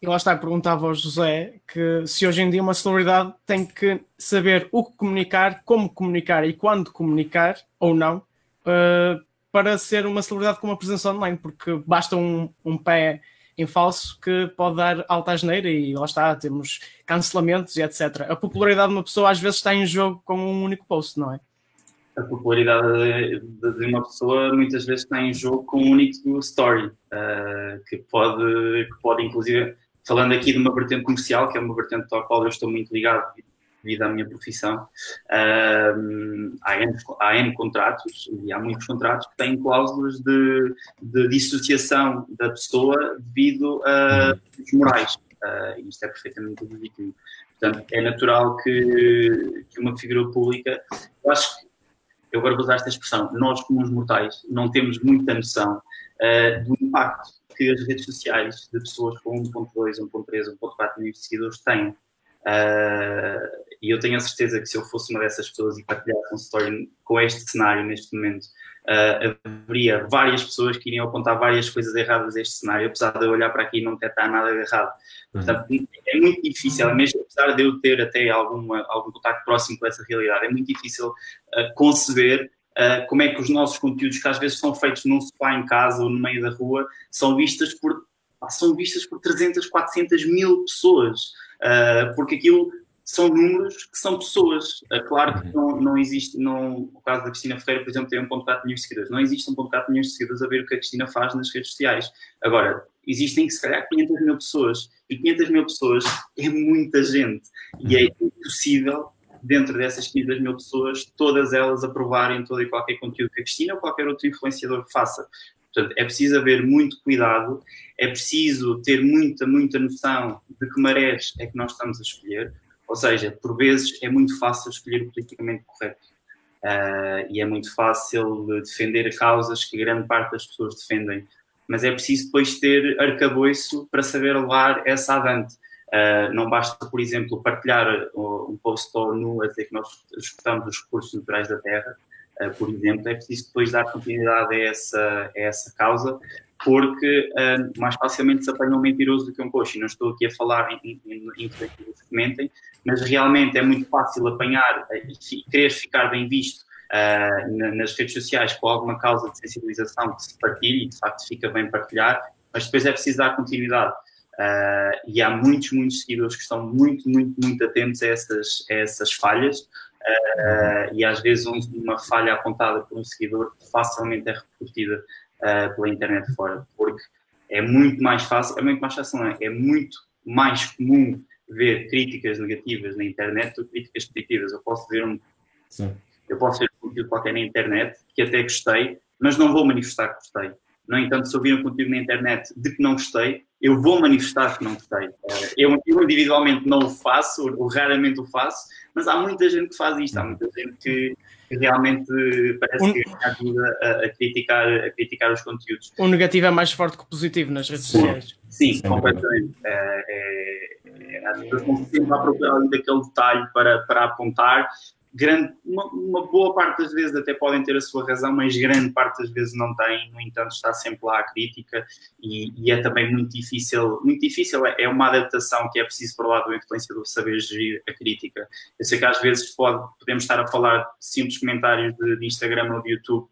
E lá está, perguntava ao José que se hoje em dia uma celebridade tem que saber o que comunicar, como comunicar e quando comunicar, ou não, uh, para ser uma celebridade com uma presença online, porque basta um, um pé em falso que pode dar alta asneira e lá está, temos cancelamentos e etc. A popularidade de uma pessoa às vezes está em jogo com um único post, não é? A popularidade de uma pessoa muitas vezes está em jogo com um único story, uh, que, pode, que pode inclusive, falando aqui de uma vertente comercial, que é uma vertente à qual eu estou muito ligado devido à minha profissão, uh, há, N, há N contratos e há muitos contratos que têm cláusulas de, de dissociação da pessoa devido a os morais. Uh, isto é perfeitamente legítimo. Portanto, é natural que, que uma figura pública, eu acho que, eu agora vou usar esta expressão, nós como os mortais não temos muita noção uh, do impacto que as redes sociais de pessoas com 1.2, 1.3, 1.4 milhões de seguidores têm. Uh, e eu tenho a certeza que se eu fosse uma dessas pessoas e partilhasse um story com este cenário neste momento, uh, haveria várias pessoas que iriam apontar várias coisas erradas a este cenário, apesar de eu olhar para aqui e não detectar nada de errado. Uhum. Portanto, é muito difícil, mesmo apesar de eu ter até alguma, algum contato próximo com essa realidade, é muito difícil uh, conceber Uh, como é que os nossos conteúdos, que às vezes são feitos num sofá em casa ou no meio da rua, são vistas por, são vistas por 300, 400 mil pessoas, uh, porque aquilo são números que são pessoas. É claro que uhum. não, não existe, não, no caso da Cristina Ferreira, por exemplo, tem 1.4 milhões de seguidores. Não existe 1.4 milhões de seguidores a ver o que a Cristina faz nas redes sociais. Agora, existem se calhar 500 mil pessoas. E 500 mil pessoas é muita gente. E é impossível, dentro dessas 500 mil pessoas, todas elas aprovarem todo e qualquer conteúdo que a Cristina ou qualquer outro influenciador faça. Portanto, é preciso haver muito cuidado, é preciso ter muita, muita noção de que marés é que nós estamos a escolher ou seja, por vezes é muito fácil escolher o politicamente correto. Uh, e é muito fácil defender causas que grande parte das pessoas defendem. Mas é preciso depois ter arcabouço para saber levar essa avante. Uh, não basta, por exemplo, partilhar um post ou nu a dizer que nós escutamos os recursos naturais da terra, uh, por exemplo, é preciso depois dar continuidade a essa, a essa causa, porque uh, mais facilmente se apanha um mentiroso do que um coxo. E não estou aqui a falar em, em, em que comentem, mas realmente é muito fácil apanhar e querer ficar bem visto uh, nas redes sociais com alguma causa de sensibilização que se partilhe e de facto fica bem partilhar, mas depois é preciso dar continuidade. Uh, e há muitos, muitos seguidores que estão muito, muito, muito atentos a essas, a essas falhas. Uh, e às vezes um, uma falha apontada por um seguidor facilmente é repercutida uh, pela internet fora, porque é muito mais fácil, é muito mais fácil, não é? É muito mais comum ver críticas negativas na internet do que críticas positivas. Eu posso ver um, Sim. eu posso ver um conteúdo qualquer na internet que até gostei, mas não vou manifestar que gostei. No entanto, se eu vir um conteúdo na internet de que não gostei, eu vou manifestar que não gostei. Eh, eu, eu, individualmente não o faço, ou raramente o faço, mas há muita gente que faz isto, há muita gente que, que realmente parece um, que ajuda a, a, criticar, a criticar os conteúdos. O negativo é mais forte que o positivo nas redes Sim. sociais. Sim, Sim completamente. É, é, é, as pessoas estão sempre à procura daquele detalhe para, para apontar grande, uma, uma, boa parte das vezes até podem ter a sua razão, mas grande parte das vezes não tem, no entanto está sempre lá a crítica e, e é também muito difícil, muito difícil, é, é uma adaptação que é preciso para lado do saber gerir a crítica. Eu sei que às vezes pode, podemos estar a falar simples comentários de, de Instagram ou de YouTube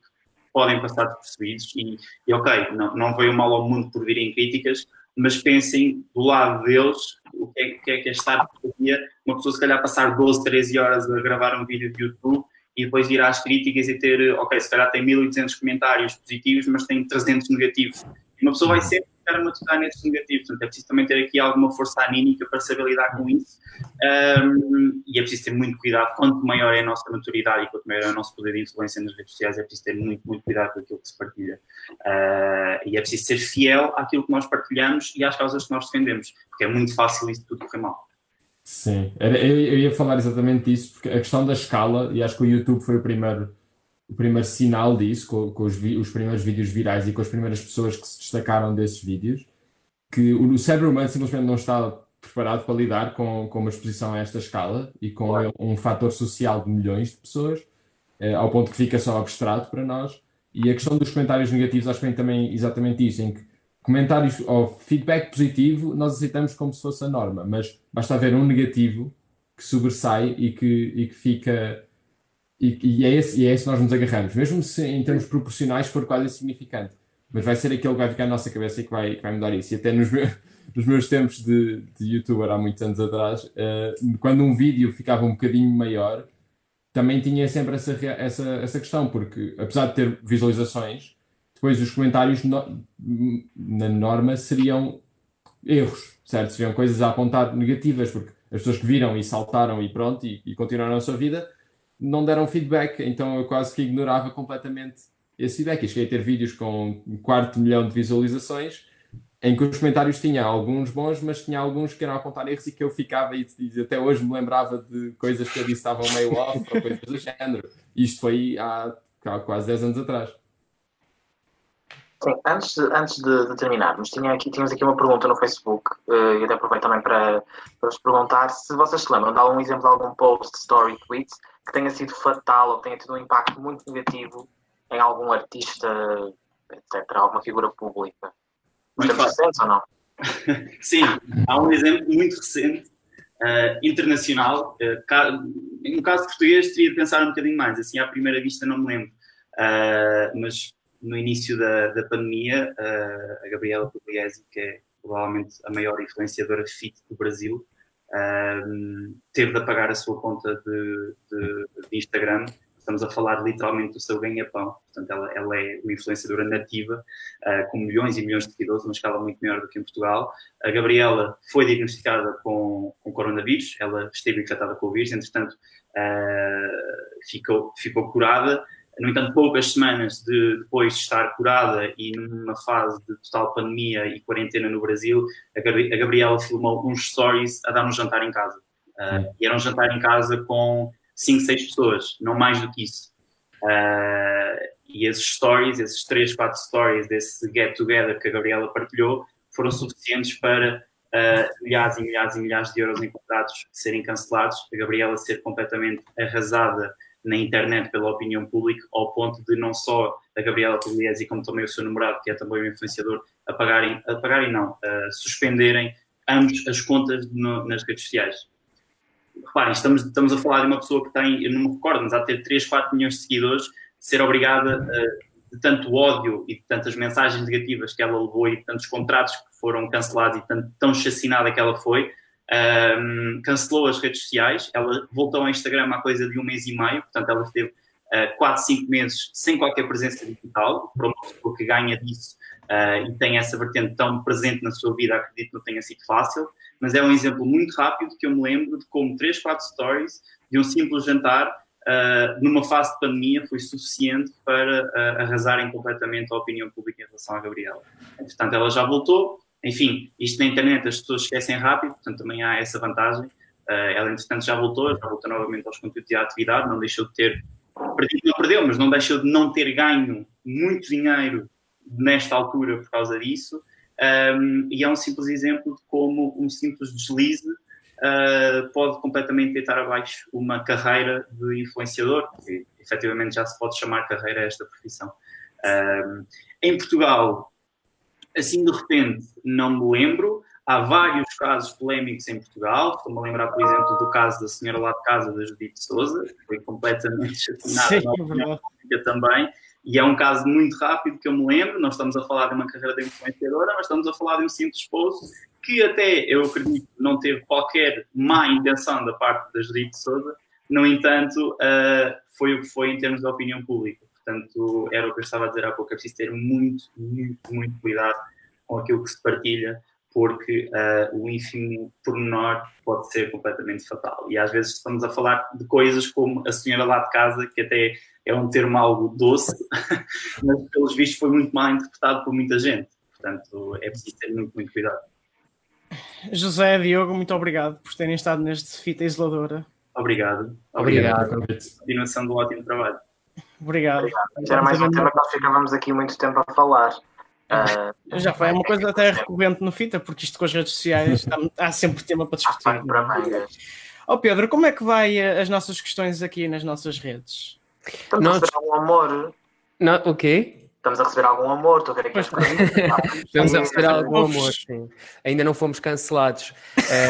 podem passar despercebidos e, e ok, não, não veio mal ao mundo por virem críticas, mas pensem do lado deles o que é que é, é estar por dia, uma pessoa se calhar passar 12, 13 horas a gravar um vídeo de YouTube e depois ir às críticas e ter, ok, se calhar tem 1200 comentários positivos, mas tem 300 negativos. Uma pessoa vai sempre ficar a matutar nesses negativos. Portanto, é preciso também ter aqui alguma força anímica para saber lidar com isso. Um, e é preciso ter muito cuidado. Quanto maior é a nossa maturidade e quanto maior é o nosso poder de influência nas redes sociais, é preciso ter muito, muito cuidado com aquilo que se partilha. Uh, e é preciso ser fiel àquilo que nós partilhamos e às causas que nós defendemos, porque é muito fácil isso tudo correr mal. Sim, eu, ia falar exatamente disso, porque a questão da escala, e acho que o YouTube foi o primeiro o primeiro sinal disso, com, com os, os, primeiros vídeos virais e com as primeiras pessoas que se destacaram desses vídeos, que o cérebro humano simplesmente não está preparado para lidar com, com uma exposição a esta escala e com claro. um fator social de milhões de pessoas, eh, ao ponto que fica só abstrato para nós. E a questão dos comentários negativos, acho que vem também exatamente isso, em que comentários ou feedback positivo nós aceitamos como se fosse a norma, mas basta haver um negativo que sobressai e que, e que fica e, e, é esse, e é esse que nós nos agarramos, mesmo se em termos proporcionais for quase insignificante. Mas vai ser aquele que vai ficar na nossa cabeça e que vai, que vai mudar isso. E até nos meus, nos meus tempos de, de youtuber, há muitos anos atrás, uh, quando um vídeo ficava um bocadinho maior, também tinha sempre essa, essa, essa questão, porque apesar de ter visualizações, depois os comentários no, na norma seriam erros, certo? Seriam coisas a apontar negativas, porque as pessoas que viram e saltaram e pronto, e, e continuaram a sua vida, não deram feedback, então eu quase que ignorava completamente esse feedback. E cheguei a ter vídeos com um quarto milhão de visualizações em que os comentários tinha alguns bons, mas tinha alguns que eram a apontar erros e que eu ficava e, e até hoje me lembrava de coisas que eu disse estavam meio off ou coisas do género. Isto foi há, há quase 10 anos atrás. Sim, antes, antes de, de, terminarmos, tinha aqui, tínhamos aqui uma pergunta no Facebook uh, e até aproveito também para, para vos perguntar se vocês se lembram de algum exemplo de algum post, story, tweet que tenha sido fatal ou tenha tido um impacto muito negativo em algum artista, etc., alguma figura pública. Muito recentes ou não? Sim, há um exemplo muito recente, uh, internacional. Uh, no caso português, teria de pensar um bocadinho mais. Assim, à primeira vista, não me lembro. Uh, mas no início da, da pandemia, a Gabriela Pugliese, que é provavelmente a maior influenciadora fit do Brasil, um, teve de apagar a sua conta de, de, de, Instagram. Estamos a falar literalmente do seu ganha-pão. Portanto, ela, ela, é uma influenciadora nativa, uh, com milhões e milhões de seguidores, uma escala muito maior do que em Portugal. A Gabriela foi diagnosticada com, com coronavírus, ela esteve infectada com o vírus, entretanto, uh, ficou, ficou curada no entanto, poucas semanas de, depois de estar curada e numa fase de total pandemia e quarentena no Brasil, a, Gabriela filmou uns stories a dar um jantar em casa. Uh, e era um jantar em casa com 5, 6 pessoas, não mais do que isso. Uh, e esses stories, esses 3, 4 stories desse get-together que a Gabriela partilhou, foram suficientes para uh, milhares e milhares e milhares de euros em contratos serem cancelados, a Gabriela ser completamente arrasada na internet pela opinião pública, ao ponto de não só a Gabriela Pugliese, como também o seu namorado, que é também um influenciador, apagarem, apagarem não, uh, suspenderem ambos as contas no, nas redes sociais. Reparem, estamos, estamos a falar de uma pessoa que tem, eu não me recordo, mas há de ter 3, 4 milhões de seguidores, ser obrigada, uh, de tanto ódio e de tantas mensagens negativas que ela levou e de tantos contratos que foram cancelados e tanto, tão chacinada que ela foi, um, cancelou as redes sociais, ela voltou ao Instagram há coisa de um mês e meio, portanto ela esteve uh, 4, 5 meses sem qualquer presença digital, para que ganha disso uh, e tem essa vertente tão presente na sua vida, acredito que não tenha sido fácil, mas é um exemplo muito rápido que eu me lembro de como 3, 4 stories de um simples jantar uh, numa fase de pandemia foi suficiente para uh, arrasarem completamente a opinião pública em relação à Gabriela. Entretanto, ela já voltou, enfim, isto na internet as pessoas esquecem rápido, portanto também há essa vantagem. Uh, ela, entretanto, já voltou, já voltou novamente aos conteúdos de atividade, não deixou de ter, perdido não perdeu, mas não deixou de não ter ganho muito dinheiro nesta altura por causa disso. Um, e é um simples exemplo de como um simples deslize uh, pode completamente deitar abaixo uma carreira de influenciador, que efetivamente já se pode chamar carreira esta profissão. Um, em Portugal, assim de repente, não me lembro. Há vários casos polémicos em Portugal. Estou-me a lembrar, por exemplo, do caso da senhora lá de casa, da Judite Souza, que foi completamente chatinada na opinião pública também. E é um caso muito rápido que eu me lembro. Não estamos a falar de uma carreira de influenciadora, mas estamos a falar de um simples esposo que até eu acredito não teve qualquer má intenção da parte da Judite Souza. No entanto, uh, foi o que foi em termos de opinião pública. Portanto, era o que eu estava a dizer há pouco. É preciso ter muito, muito, muito cuidado com aquilo que se partilha, porque uh, o ínfimo pormenor pode ser completamente fatal. E às vezes estamos a falar de coisas como a senhora lá de casa, que até é um termo algo doce, mas pelos vistos foi muito mal interpretado por muita gente. Portanto, é preciso ter muito, muito cuidado. José, Diogo, muito obrigado por terem estado neste Fita Isoladora. Obrigado. Obrigado. Continuação do ótimo trabalho. Obrigado. obrigado. Era mais um tema que nós ficávamos aqui muito tempo a falar. Uh, já foi, é uma coisa até recorrente no Fita, porque isto com as redes sociais há sempre tema para discutir. Mangas. Oh Pedro, como é que vai eh, as nossas questões aqui nas nossas redes? Estamos Nós... a receber algum amor. Não, o quê? Estamos a receber algum amor, estou a ver aqui as Estamos a receber algum amor, sim. Ainda não fomos cancelados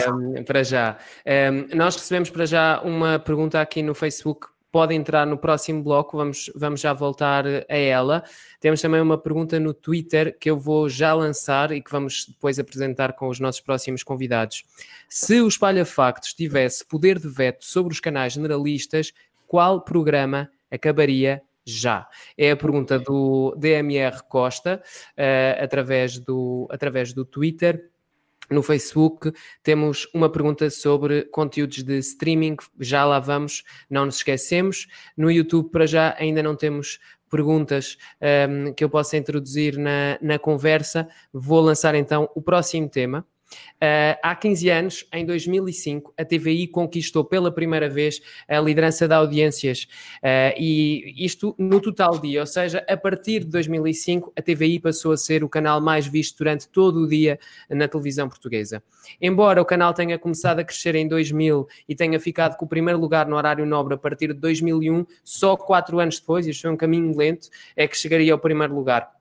um, ehm, para já. Um, ehm, nós recebemos para já uma pergunta aqui no Facebook. Pode entrar no próximo bloco, vamos, vamos já voltar a ela. Temos também uma pergunta no Twitter que eu vou já lançar e que vamos depois apresentar com os nossos próximos convidados. Se o Espalha Factos tivesse poder de veto sobre os canais generalistas, qual programa acabaria já? É a pergunta do DMR Costa, uh, através, do, através do Twitter. No Facebook temos uma pergunta sobre conteúdos de streaming, já lá vamos, não nos esquecemos. No YouTube, para já, ainda não temos perguntas um, ehm, que eu possa introduzir na, na conversa. Vou lançar então o próximo tema. Uh, há 15 anos, em 2005, a TVI conquistou pela primeira vez a liderança de audiências uh, e isto no total dia, ou seja, a partir de 2005 a TVI passou a ser o canal mais visto durante todo o dia na televisão portuguesa. Embora o canal tenha começado a crescer em 2000 e tenha ficado com o primeiro lugar no horário nobre a partir de 2001, só quatro anos depois, isto foi um caminho lento, é que chegaria ao primeiro lugar.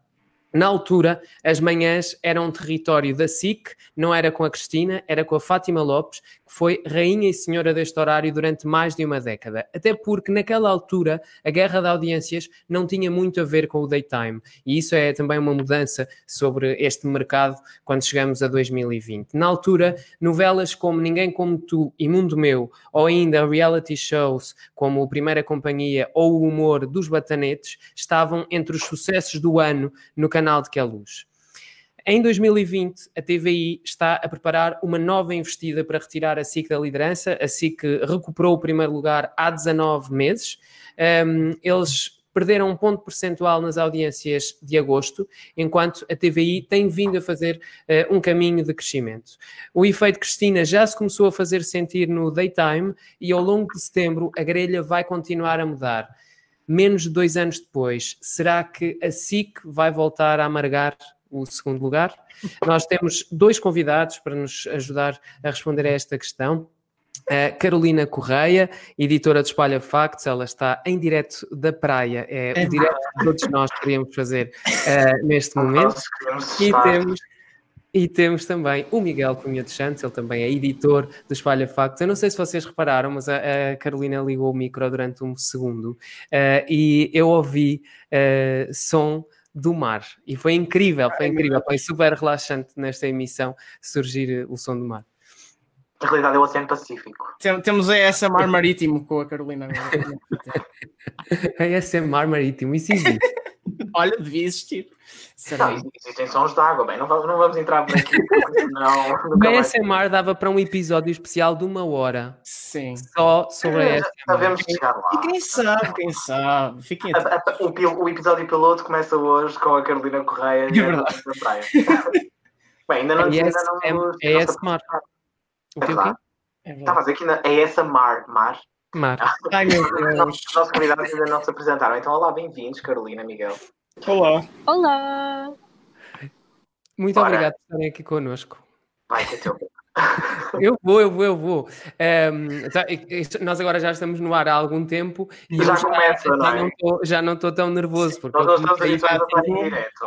Na altura, as manhãs eram um território da SIC, não era com a Cristina, era com a Fátima Lopes, que foi rainha e senhora deste horário durante mais de uma década. Até porque, naquela altura, a guerra de audiências não tinha muito a ver com o daytime. E isso é também uma mudança sobre este mercado quando chegamos a 2020. Na altura, novelas como Ninguém Como Tu e Mundo Meu, ou ainda reality shows como Primeira Companhia ou o humor dos Batanetes, estavam entre os sucessos do ano no canal canal de que é. Em 2020, a TVI está a preparar uma nova investida para retirar a SIC da liderança. A SIC recuperou o primeiro lugar há 19 meses. Um, eles perderam um ponto percentual nas audiências de agosto, enquanto a TVI tem vindo a fazer uh, um caminho de crescimento. O efeito Cristina já se começou a fazer sentir no daytime e ao longo de setembro a grelha vai continuar a mudar menos de dois anos depois, será que a SIC vai voltar a amargar o segundo lugar? Nós temos dois convidados para nos ajudar a responder a esta questão. A Carolina Correia, editora de Espalha Factos, ela está em direto da praia, é, é o direto que todos nós queríamos fazer uh, neste momento. E temos, E temos também o Miguel Cunha de Santos, ele também é editor do Espalha Factos. Eu não sei se vocês repararam, mas a, a Carolina ligou o micro durante um segundo uh, e eu ouvi uh, som do mar. E foi incrível, foi incrível, foi super relaxante nesta emissão surgir o som do mar. Na realidade é o Oceano Pacífico. Temos a essa mar marítimo com a Carolina. a essa mar marítimo, isso existe. Olha, devia existir. Não, existem sons de água, bem, não vamos, não vamos entrar por aqui, não. A ASMR dava para um episódio especial de uma hora. Sim. Só sobre a ASMR. Devemos chegar lá. E quem sabe, quem sabe. Fiquem a, a, o, o, episódio piloto começa hoje com a Carolina Correia e é a praia. bem, ainda não, ainda não é ASMR. O que, o quê? Estava a dizer que ainda é essa mar, mar. Mar. Ai meu Deus. Os nossos convidados ainda não se apresentaram. Então, olá, bem-vindos, Carolina, Miguel. Olá. Olá. Muito Ora. obrigado por estarem aqui connosco. Vai, que é teu. Eu vou, eu vou, eu vou. Um, tá, nós agora já estamos no ar há algum tempo e já, já começa, já, não é? tô, já não estou tão nervoso. Porque nós estamos habituados a em direto.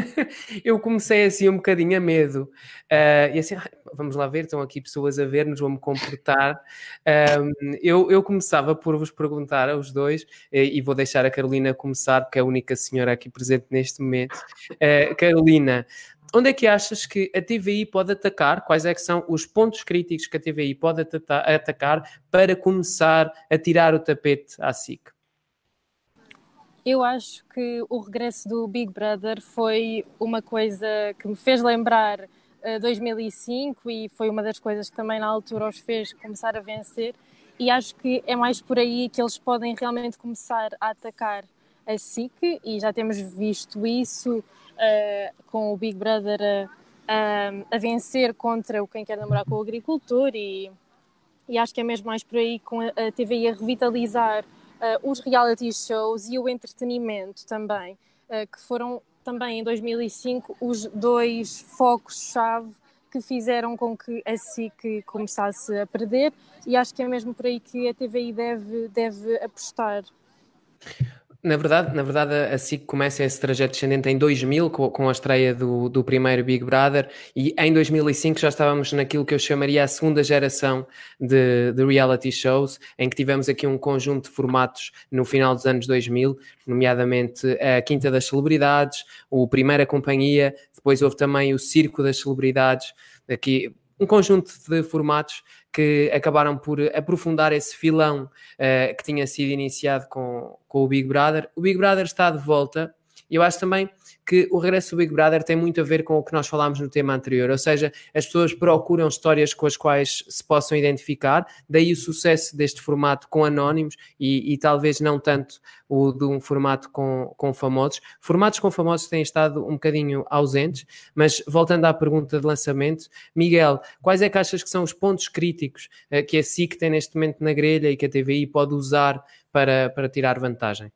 eu comecei assim um bocadinho a medo. Uh, e assim, vamos lá ver, estão aqui pessoas a ver-nos, vou-me comportar. Um, eu, eu começava por vos perguntar aos dois, e, e, vou deixar a Carolina começar, porque é a única senhora aqui presente neste momento. Uh, Carolina, onde é que achas que a TVI pode atacar? Quais é que são os pontos críticos que a TVI pode atacar para começar a tirar o tapete à SIC? Eu acho que o regresso do Big Brother foi uma coisa que me fez lembrar uh, 2005 e foi uma das coisas que também na altura os fez começar a vencer. E acho que é mais por aí que eles podem realmente começar a atacar a SIC e já temos visto isso uh, com o Big Brother a, vencer contra o Quem Quer Namorar com o Agricultor e, e acho que é mesmo mais por aí com a, a TVI a revitalizar uh, os reality shows e o entretenimento também, uh, que foram também em 2005 os dois focos-chave que fizeram com que a SIC começasse a perder e acho que é mesmo por aí que a TVI deve, deve apostar. Na verdade, na verdade, a SIC começa esse trajeto descendente em 2000, com, com a estreia do, do primeiro Big Brother, e em 2005 já estávamos naquilo que eu chamaria a segunda geração de, de reality shows, em que tivemos aqui um conjunto de formatos no final dos anos 2000, nomeadamente a Quinta das Celebridades, o Primeira Companhia, depois houve também o Circo das Celebridades, aqui um conjunto de formatos que acabaram por aprofundar esse filão uh, que tinha sido iniciado com, com o Big Brother. O Big Brother está de volta. E eu acho também que o regresso do Big Brother tem muito a ver com o que nós falámos no tema anterior, ou seja, as pessoas procuram histórias com as quais se possam identificar, daí o sucesso deste formato com anónimos e, e talvez não tanto o de um formato com, com famosos. Formatos com famosos têm estado um bocadinho ausentes, mas voltando à pergunta de lançamento, Miguel, quais é que achas que são os pontos críticos uh, que a SIC tem neste momento na grelha e que a TVI pode usar para, para tirar vantagem?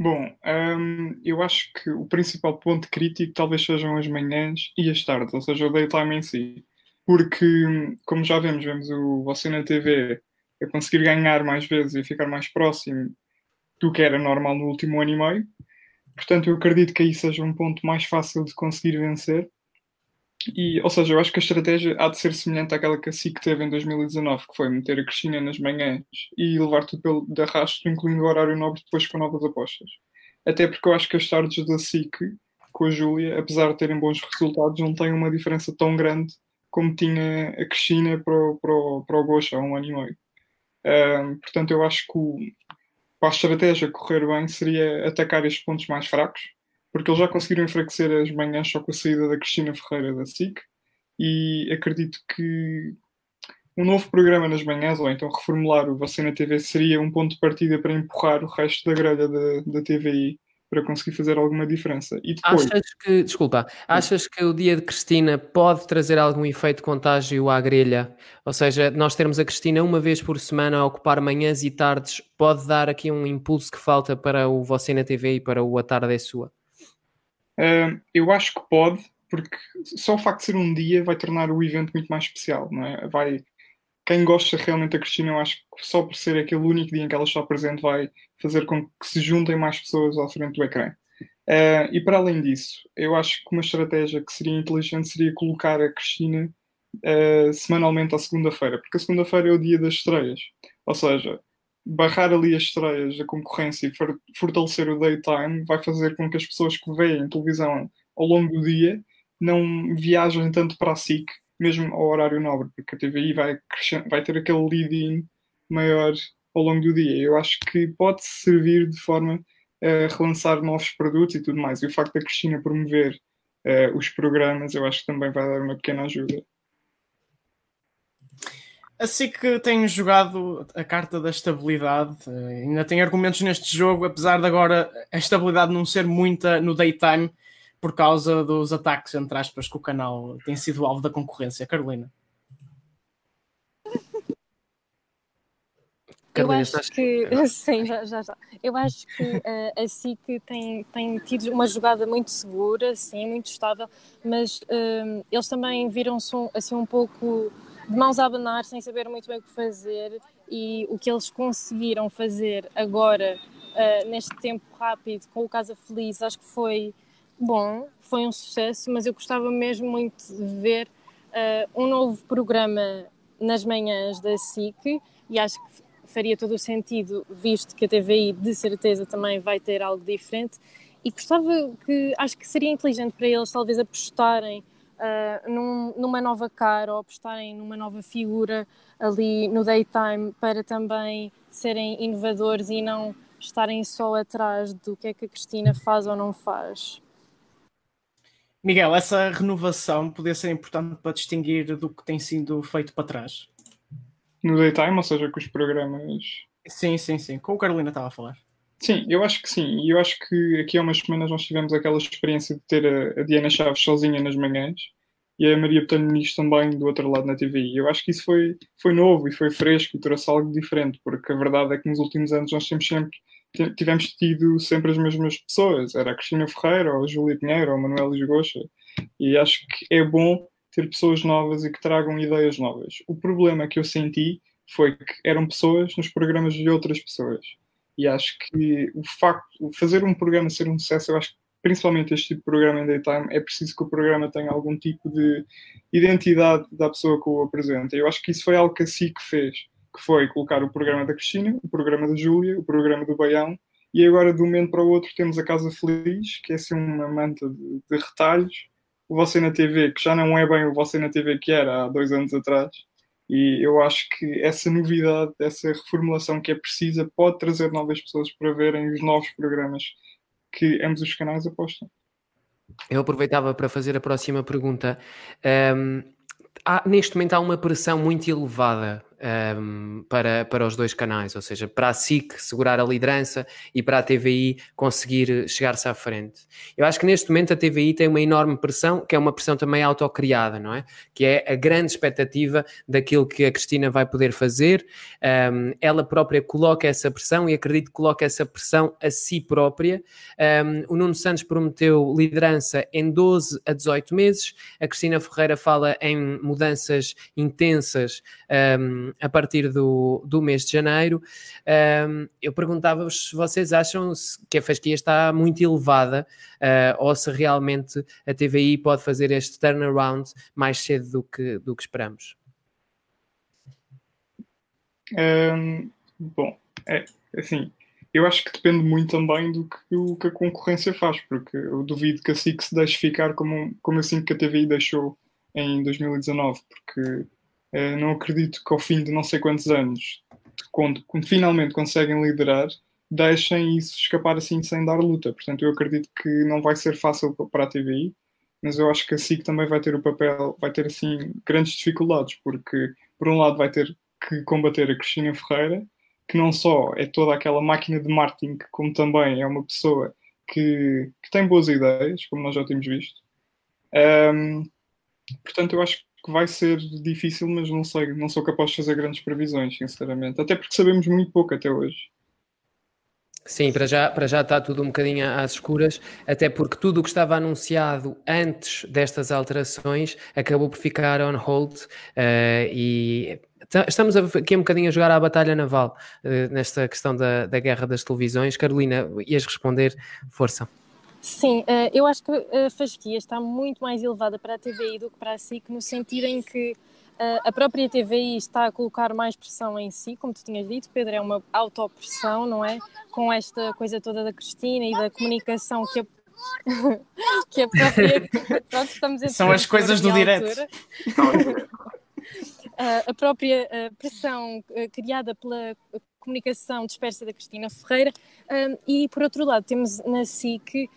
Bom, um, eu acho que o principal ponto crítico talvez sejam as manhãs e as tardes, ou seja, o daytime em si. Porque, como já vemos, vemos o Você na TV a conseguir ganhar mais vezes e ficar mais próximo do que era normal no último ano e meio. Portanto, eu acredito que aí seja um ponto mais fácil de conseguir vencer. E, ou seja, eu acho que a estratégia há de ser semelhante àquela que a SIC teve em 2019, que foi meter a Cristina nas manhãs e levar tudo pelo, de arrasto, incluindo o horário nobre depois com novas apostas. Até porque eu acho que as tardes da SIC com a Júlia, apesar de terem bons resultados, não têm uma diferença tão grande como tinha a Cristina para o, para o, para o Gocha há um ano e meio. Um, portanto, eu acho que o, para a estratégia correr bem seria atacar estes pontos mais fracos porque eles já conseguiram enfraquecer as manhãs só com a saída da Cristina Ferreira da SIC e acredito que um novo programa nas manhãs, ou então reformular o Você na TV, seria um ponto de partida para empurrar o resto da grelha da, da TVI para conseguir fazer alguma diferença. E depois... Achas que, desculpa, achas que o dia de Cristina pode trazer algum efeito contágio à grelha? Ou seja, nós termos a Cristina uma vez por semana a ocupar manhãs e tardes, pode dar aqui um impulso que falta para o Você na TV e para o A Tarde é Sua? Uh, eu acho que pode, porque só o facto de ser um dia vai tornar o evento muito mais especial, não é? Vai, quem gosta realmente da Cristina, eu acho que só por ser aquele único dia em que ela está presente vai fazer com que se juntem mais pessoas ao frente do ecrã. Uh, e para além disso, eu acho que uma estratégia que seria inteligente seria colocar a Cristina uh, semanalmente à segunda-feira, porque a segunda-feira é o dia das estreias. Ou seja, barrar ali as estreias da concorrência e fortalecer o daytime vai fazer com que as pessoas que veem televisão ao longo do dia não viajem tanto para a SIC, mesmo ao horário nobre, porque a TVI vai, vai ter aquele lead-in maior ao longo do dia. Eu acho que pode servir de forma a relançar novos produtos e tudo mais. E o facto da Cristina promover uh, os programas, eu acho que também vai dar uma pequena ajuda. Assim que tem jogado a carta da estabilidade, eh, ainda tem argumentos neste jogo, apesar de agora a estabilidade não ser muita no daytime por causa dos ataques, entre aspas, que o canal tem sido alvo da concorrência. Carolina. eu acho que sim, já, já, já. Eu acho que uh, a SIC tem, tem tido uma jogada muito segura, sim, muito estável, mas uh, eles também viram-se um, assim um pouco de mãos a abanar, sem saber muito bem o que fazer, e o que eles conseguiram fazer agora, uh, neste tempo rápido, com o Casa Feliz, acho que foi bom, foi um sucesso, mas eu gostava mesmo muito de ver um novo programa nas manhãs da SIC, e acho que faria todo o sentido, visto que a TVI de certeza também vai ter algo diferente. E gostava que, acho que seria inteligente para eles talvez apostarem uh, num, numa nova cara ou apostarem numa nova figura ali no daytime para também serem inovadores e não estarem só atrás do que é que a Cristina faz ou não faz. Miguel, essa renovação poderia ser importante para distinguir do que tem sido feito para trás? no daytime, ou seja, com os programas. Sim, sim, sim. Com o Carolina estava a falar. Sim, eu acho que sim. E eu acho que aqui há umas semanas nós tivemos aquela experiência de ter a, a Diana Chaves sozinha nas manhãs e a Maria Botelho também do outro lado na TVI. Eu acho que isso foi, foi novo e foi fresco e trouxe algo diferente, porque a verdade é que nos últimos anos nós temos sempre tivemos tido sempre as mesmas pessoas. Era a Cristina Ferreira, ou a Júlia Pinheiro, ou a Manuela Lisgocha. E acho que é bom ter pessoas novas e que tragam ideias novas. O problema que eu senti foi que eram pessoas nos programas de outras pessoas. E acho que o facto de fazer um programa ser um sucesso, eu acho que principalmente este tipo de programa em daytime, é preciso que o programa tenha algum tipo de identidade da pessoa que o apresenta. Eu acho que isso foi algo que a SIC fez, que foi colocar o programa da Cristina, o programa da Júlia, o programa do Baião, e agora de um momento para o outro temos a Casa Feliz, que é assim uma manta de, de retalhos, o Você na TV, que já não é bem o Você na TV que era há dois anos atrás. E eu acho que essa novidade, essa reformulação que é precisa, pode trazer novas pessoas para verem os novos programas que ambos os canais apostam. Eu aproveitava para fazer a próxima pergunta. Um, há, neste momento há uma pressão muito elevada um, para, para os dois canais, ou seja, para a SIC segurar a liderança e para a TVI conseguir chegar-se à frente. Eu acho que neste momento a TVI tem uma enorme pressão, que é uma pressão também autocriada, não é? Que é a grande expectativa daquilo que a Cristina vai poder fazer. Um, ela própria coloca essa pressão e acredito que coloca essa pressão a si própria. Um, o Nuno Santos prometeu liderança em 12 a 18 meses, a Cristina Ferreira fala em mudanças intensas a partir do, do mês de janeiro. Um, eu perguntava-vos se vocês acham que a fasquia está muito elevada uh, ou se realmente a TVI pode fazer este turnaround mais cedo do que, do que esperamos. Um, bom, é assim, eu acho que depende muito também do que, o que a concorrência faz, porque eu duvido que a SIC se deixe ficar como, como assim que a TVI deixou em 2019, porque eh, não acredito que ao fim de não sei quantos anos, quando, quando, finalmente conseguem liderar, deixem isso escapar assim sem dar luta. Portanto, eu acredito que não vai ser fácil para a TVI, mas eu acho que a SIC também vai ter o papel, vai ter assim grandes dificuldades, porque por um lado vai ter que combater a Cristina Ferreira, que não só é toda aquela máquina de marketing, como também é uma pessoa que, que tem boas ideias, como nós já temos visto. Um, portanto, eu acho que vai ser difícil, mas não sei, não sou capaz de fazer grandes previsões, sinceramente. Até porque sabemos muito pouco até hoje. Sim, para já, para já está tudo um bocadinho às escuras, até porque tudo o que estava anunciado antes destas alterações acabou por ficar on hold uh, e estamos aqui um bocadinho a jogar à batalha naval uh, nesta questão da, da guerra das televisões. Carolina, ias responder, força. Sim, uh, eu acho que a fasquia está muito mais elevada para a TVI do que para a SIC, no sentido em que uh, a própria TVI está a colocar mais pressão em si, como tu tinhas dito, Pedro, é uma autopressão, não é? Com esta coisa toda da Cristina e da comunicação que a que a própria. Pronto, estamos São as coisas do direto. a própria pressão criada pela comunicação dispersa da Cristina Ferreira e por outro lado temos na SIC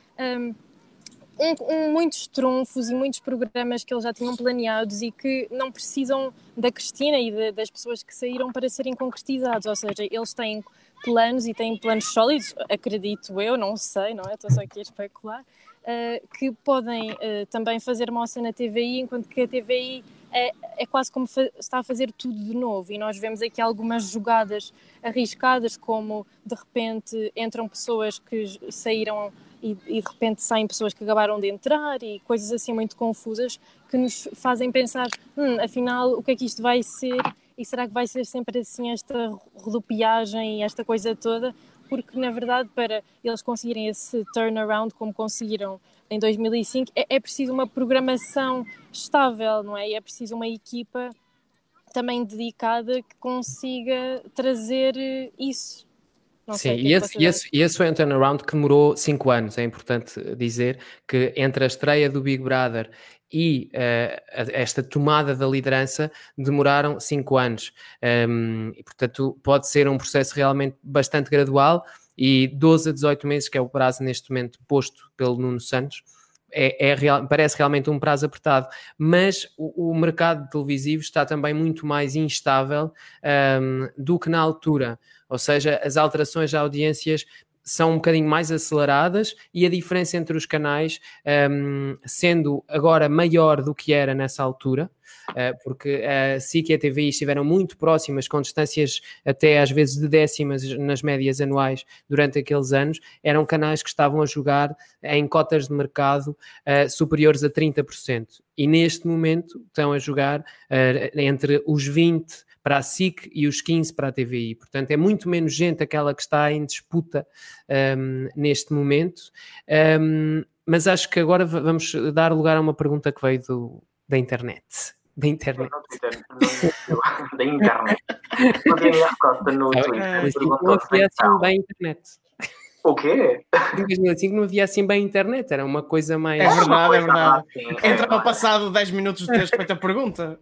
um, um, muitos trunfos e muitos programas que eles já tinham planeados e que não precisam da Cristina e de, das pessoas que saíram para serem concretizados, ou seja, eles têm planos e têm planos sólidos, acredito eu, não sei, não é? Estou só aqui a especular, uh, que podem uh, também fazer moça na TVI, enquanto que a TVI é, é quase como está a fazer tudo de novo e nós vemos aqui algumas jogadas arriscadas, como de repente entram pessoas que saíram e, e, de repente saem pessoas que acabaram de entrar e coisas assim muito confusas que nos fazem pensar, hum, afinal, o que é que isto vai ser e será que vai ser sempre assim esta rodopiagem e esta coisa toda? Porque, na verdade, para eles conseguirem esse turnaround como conseguiram em 2005, é, é preciso uma programação estável, não é? E é preciso uma equipa também dedicada que consiga trazer isso. Não Sim, e esse, e, esse, e esse foi um turnaround que demorou 5 anos. É importante dizer que entre a estreia do Big Brother e uh, esta tomada da liderança demoraram 5 anos. Um, e, portanto, pode ser um processo realmente bastante gradual e 12 a 18 meses, que é o prazo neste momento posto pelo Nuno Santos, é, é real, parece realmente um prazo apertado, mas o, o mercado televisivo está também muito mais instável um, do que na altura, ou seja, as alterações de audiências são um bocadinho mais aceleradas e a diferença entre os canais, um, sendo agora maior do que era nessa altura, porque a SIC e a TVI estiveram muito próximas, com distâncias até às vezes de décimas nas médias anuais durante aqueles anos, eram canais que estavam a jogar em cotas de mercado uh, superiores a 30%. E neste momento estão a jogar uh, entre os 20% para a SIC e os 15 para a TVI. Portanto, é muito menos gente aquela que está em disputa um, neste momento. Um, mas acho que agora vamos dar lugar a uma pergunta que veio do, da internet. Da internet. da internet. Não tinha Costa no Twitter. Não havia assim bem internet. O quê? Em 2005 não havia assim bem internet, era uma coisa mais. É verdade, é verdade. Entrava passado 10 minutos de teres feito a pergunta.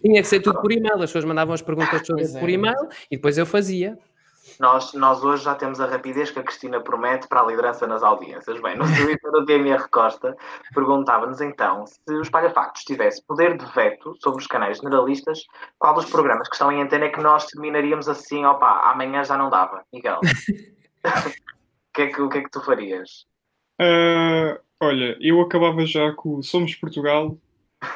Tinha que ser tudo por e-mail, as pessoas mandavam as perguntas todas por é. e-mail e depois eu fazia. Nós, nós hoje já temos a rapidez que a Cristina promete para a liderança nas audiências. Bem, no Twitter do DMR Costa perguntava-nos então se os Palhafactos tivesse poder de veto sobre os canais generalistas, qual dos programas que estão em antena é que nós terminaríamos assim, opa, amanhã já não dava. Miguel. que é que, o que é que tu farias? Uh, olha, eu acabava já com o Somos Portugal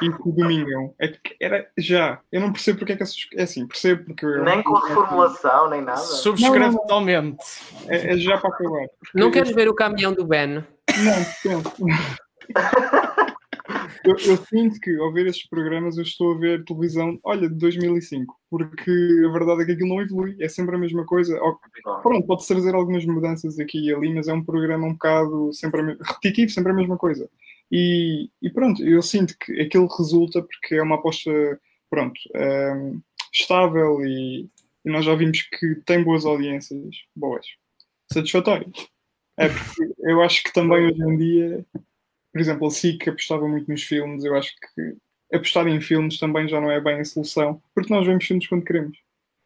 e com o Domingão. É que era já. Eu não percebo porque é que é assim. Percebo porque. Eu, nem com reformulação, nem nada. Subscreve totalmente. É, é, já para acabar. Não queres ver o caminhão do Ben? Não, não. eu, eu, sinto que ao ver estes programas eu estou a ver televisão, olha, de 2005, porque a verdade é que aquilo não evolui, é sempre a mesma coisa. Pronto, pode trazer algumas mudanças aqui e ali, mas é um programa um bocado sempre repetitivo, sempre a mesma coisa. E, e, pronto, eu sinto que aquilo resulta porque é uma aposta, pronto, um, ehm, estável e, e nós já vimos que tem boas audiências, boas, satisfatórias. É porque eu acho que também hoje em dia por exemplo, a SIC apostava muito nos filmes, eu acho que apostar em filmes também já não é bem a solução, porque nós vemos filmes quando queremos.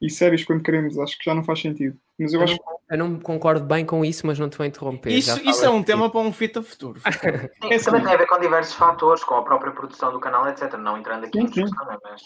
E séries quando queremos, acho que já não faz sentido. Mas eu, acho não, eu não concordo bem com isso, mas não te vou interromper. Isso, isso é um tema para um fita futuro. Sim, também tem a ver com diversos fatores, com a própria produção do canal, etc. Não entrando aqui sim, em discussão, mas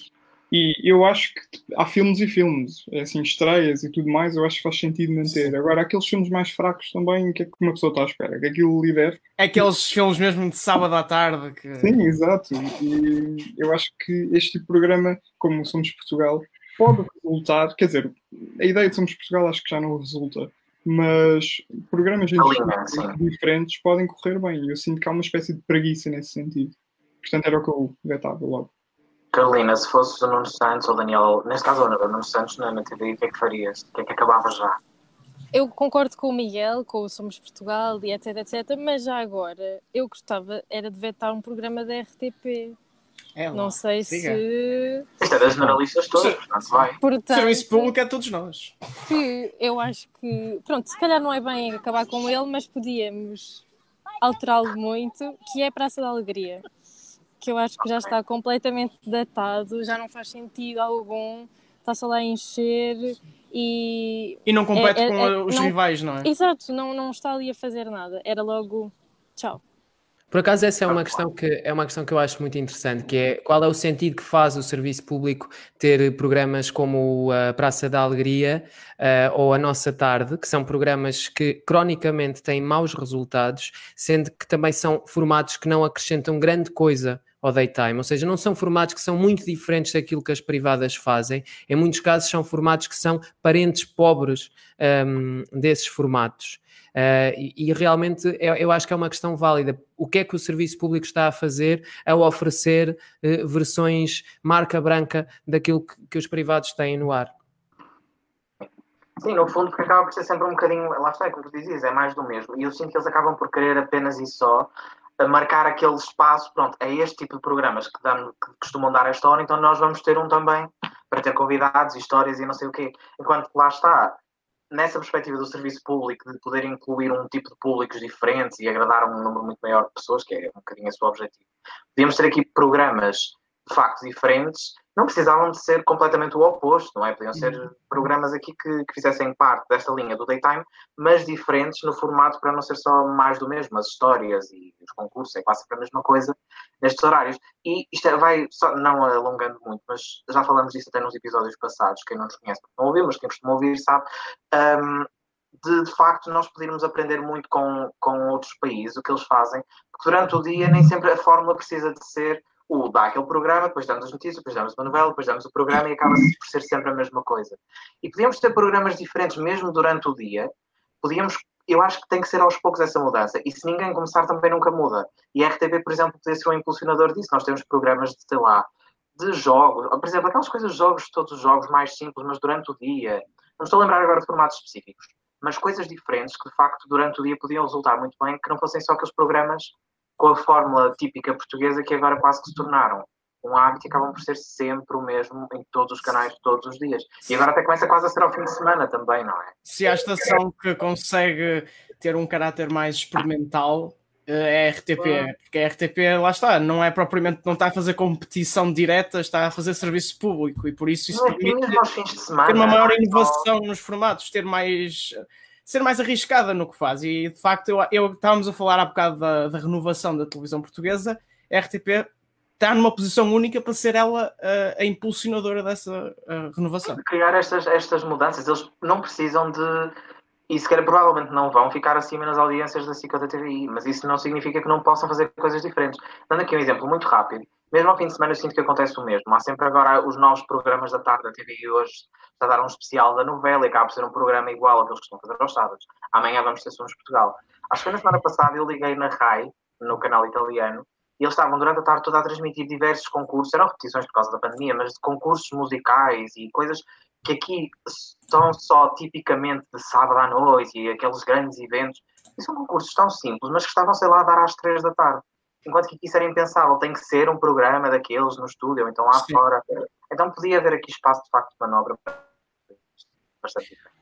e eu acho que há filmes e filmes, é assim, estreias e tudo mais, eu acho que faz sentido manter. Sim. Agora, aqueles filmes mais fracos também, o que é que uma pessoa está à espera? Que aquilo lidere. É aqueles filmes mesmo de sábado à tarde. Que... Sim, exato. E eu acho que este tipo de programa, como Somos Portugal, pode resultar, quer dizer, a ideia de Somos Portugal acho que já não resulta, mas programas diferentes podem correr bem. Eu sinto que há uma espécie de preguiça nesse sentido. Portanto, era o que eu vetava logo. Carolina, se fosse o Nuno Santos ou Daniel, neste caso o Nuno Santos na, na TV, o que é que farias? O que é que acabava já? eu concordo com o Miguel, com o Somos Portugal e etc, etc, mas já agora eu gostava era de vetar um programa da RTP. É não sei siga. se. Isto é das jornalistas todas, portanto vai. Portanto, Serviço público é todos nós. Que eu acho que, pronto, se calhar não é bem acabar com ele, mas podíamos alterá-lo muito, que é Praça da Alegria. Que eu acho que já está completamente datado, já não faz sentido algum, está-se lá a encher e. E não compete é, é, com é, os não, rivais, não é? Exato, não, não está ali a fazer nada. Era logo tchau. Por acaso essa é uma questão que é uma questão que eu acho muito interessante, que é qual é o sentido que faz o serviço público ter programas como a Praça da Alegria uh, ou a Nossa Tarde, que são programas que cronicamente têm maus resultados, sendo que também são formatos que não acrescentam grande coisa ao daytime, ou seja, não são formatos que são muito diferentes daquilo que as privadas fazem. Em muitos casos são formatos que são parentes pobres um, desses formatos. Uh, e, e, realmente eu, eu, acho que é uma questão válida. O que é que o serviço público está a fazer ao oferecer uh, versões marca branca daquilo que, que, os privados têm no ar? Sim, no fundo, porque acaba por ser sempre um bocadinho, lá está, é como tu dizias, é mais do mesmo. E eu sinto que eles acabam por querer apenas e só marcar aquele espaço, pronto, é este tipo de programas que, dão, que costumam dar esta hora, então nós vamos ter um também para ter convidados, histórias e não sei o quê. Enquanto lá está, nessa perspectiva do serviço público, de poder incluir um tipo de públicos diferentes e agradar um número muito maior de pessoas, que é um bocadinho esse o objetivo. Podíamos ter aqui programas de facto diferentes, não precisavam de ser completamente o oposto, não é? Podiam ser uhum. programas aqui que, que, fizessem parte desta linha do daytime, mas diferentes no formato para não ser só mais do mesmo, as histórias e os concursos, é quase sempre a mesma coisa nestes horários. E isto é, vai, só, não alongando muito, mas já falamos disso até nos episódios passados, quem não nos conhece não ouviu, mas quem costuma ouvir sabe, um, de, de facto nós podermos aprender muito com, com outros países, o que eles fazem, porque durante o dia nem sempre a fórmula precisa de ser o dá aquele programa, depois damos as notícias, depois damos uma novela, depois damos o programa e acaba-se por ser sempre a mesma coisa. E podíamos ter programas diferentes mesmo durante o dia, podíamos, eu acho que tem que ser aos poucos essa mudança, e se ninguém começar também nunca muda. E a RTP, por exemplo, poderia ser um impulsionador disso, nós temos programas de, sei lá, de jogos, por exemplo, aquelas coisas, jogos, todos os jogos mais simples, mas durante o dia, não estou a lembrar agora de formatos específicos, mas coisas diferentes que de facto durante o dia podiam resultar muito bem, que não fossem só aqueles programas com a fórmula típica portuguesa que agora quase que se tornaram um hábito e acabam por ser sempre o mesmo em todos os canais, todos os dias. E agora até começa quase a ser ao fim de semana também, não é? Se há estação que consegue ter um caráter mais experimental, eh, é a RTP, porque a RTP, lá está, não é propriamente, não está a fazer competição direta, está a fazer serviço público e por isso isso não, permite ter uma maior inovação nos formatos, ter mais ser mais arriscada no que faz. E de facto, eu, eu estávamos a falar há bocado da, da renovação da televisão portuguesa, a RTP está numa posição única para ser ela a, a impulsionadora dessa a renovação. Criar estas, estas mudanças, eles não precisam de. E sequer provavelmente não vão ficar acima nas audiências da SIC ou da TVI, mas isso não significa que não possam fazer coisas diferentes. Dando aqui um exemplo muito rápido, mesmo ao fim de semana eu sinto que acontece o mesmo. Há sempre agora os novos programas da tarde da TVI hoje está a dar um especial da novela e acaba por ser um programa igual ao que estão a fazer aos sábados. Amanhã vamos ter Somos Portugal. Acho que na semana passada eu liguei na RAI, no canal italiano, e eles estavam durante a tarde toda a transmitir diversos concursos, eram repetições por causa da pandemia, mas de concursos musicais e coisas que aqui são só tipicamente de sábado à noite e aqueles grandes eventos. E são concursos tão simples, mas que estavam, sei lá, a dar às três da tarde. Enquanto que isso era impensável, tem que ser um programa daqueles no estúdio, ou então lá Sim. fora. Então podia haver aqui espaço de facto de manobra bastante diferente.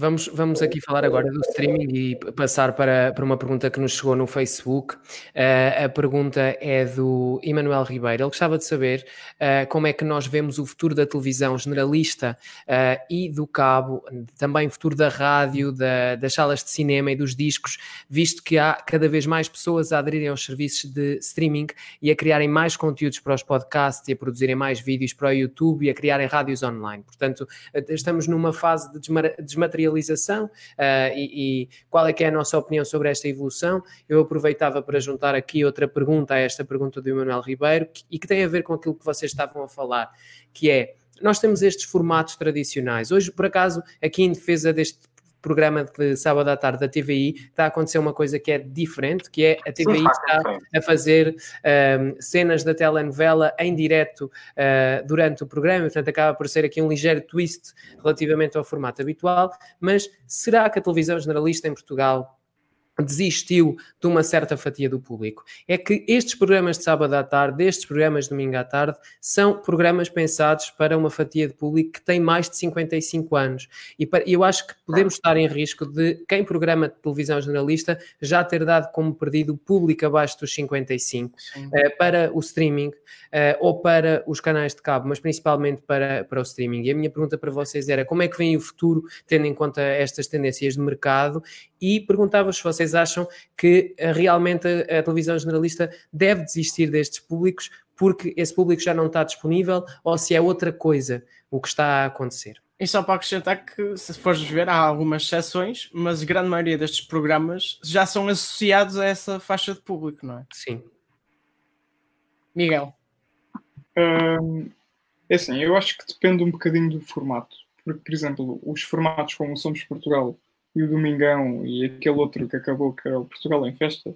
Vamos, vamos aqui falar agora do streaming e passar para, para uma pergunta que nos chegou no Facebook. Uh, a pergunta é do Emanuel Ribeiro. Ele gostava de saber uh, como é que nós vemos o futuro da televisão generalista uh, e do cabo, também o futuro da rádio, da, das salas de cinema e dos discos, visto que há cada vez mais pessoas a aderirem aos serviços de streaming e a criarem mais conteúdos para os podcasts e a produzirem mais vídeos para o YouTube e a criarem rádios online. Portanto, estamos numa fase de desmaterialização uh, e, e, qual é que é a nossa opinião sobre esta evolução. Eu aproveitava para juntar aqui outra pergunta a esta pergunta do Emanuel Ribeiro que, e que tem a ver com aquilo que vocês estavam a falar, que é nós temos estes formatos tradicionais. Hoje, por acaso, aqui em defesa deste programa de sábado à tarde da TVI, está a acontecer uma coisa que é diferente, que é a TVI está a fazer um, cenas da telenovela em direto uh, durante o programa, portanto acaba por ser aqui um ligeiro twist relativamente ao formato habitual, mas será que a televisão generalista em Portugal desistiu de uma certa fatia do público. É que estes programas de sábado à tarde, estes programas de domingo à tarde, são programas pensados para uma fatia de público que tem mais de 55 anos. E eu acho que podemos estar em risco de quem programa de televisão jornalista já ter dado como perdido o público abaixo dos 55 uh, para o streaming uh, ou para os canais de cabo, mas principalmente para, para o streaming. E a minha pergunta para vocês era como é que vem o futuro, tendo em conta estas tendências de mercado, e perguntava-vos se vocês acham que eh, realmente a, a televisão generalista deve desistir destes públicos porque esse público já não está disponível ou se é outra coisa o que está a acontecer. E só para acrescentar que, se fores ver, há algumas exceções, mas a grande maioria destes programas já são associados a essa faixa de público, não é? Sim. Miguel. Hum, é assim, eu acho que depende um bocadinho do formato. Porque, por exemplo, os formatos como Somos Portugal e o Domingão e aquele outro que acabou, que era o Portugal em Festa,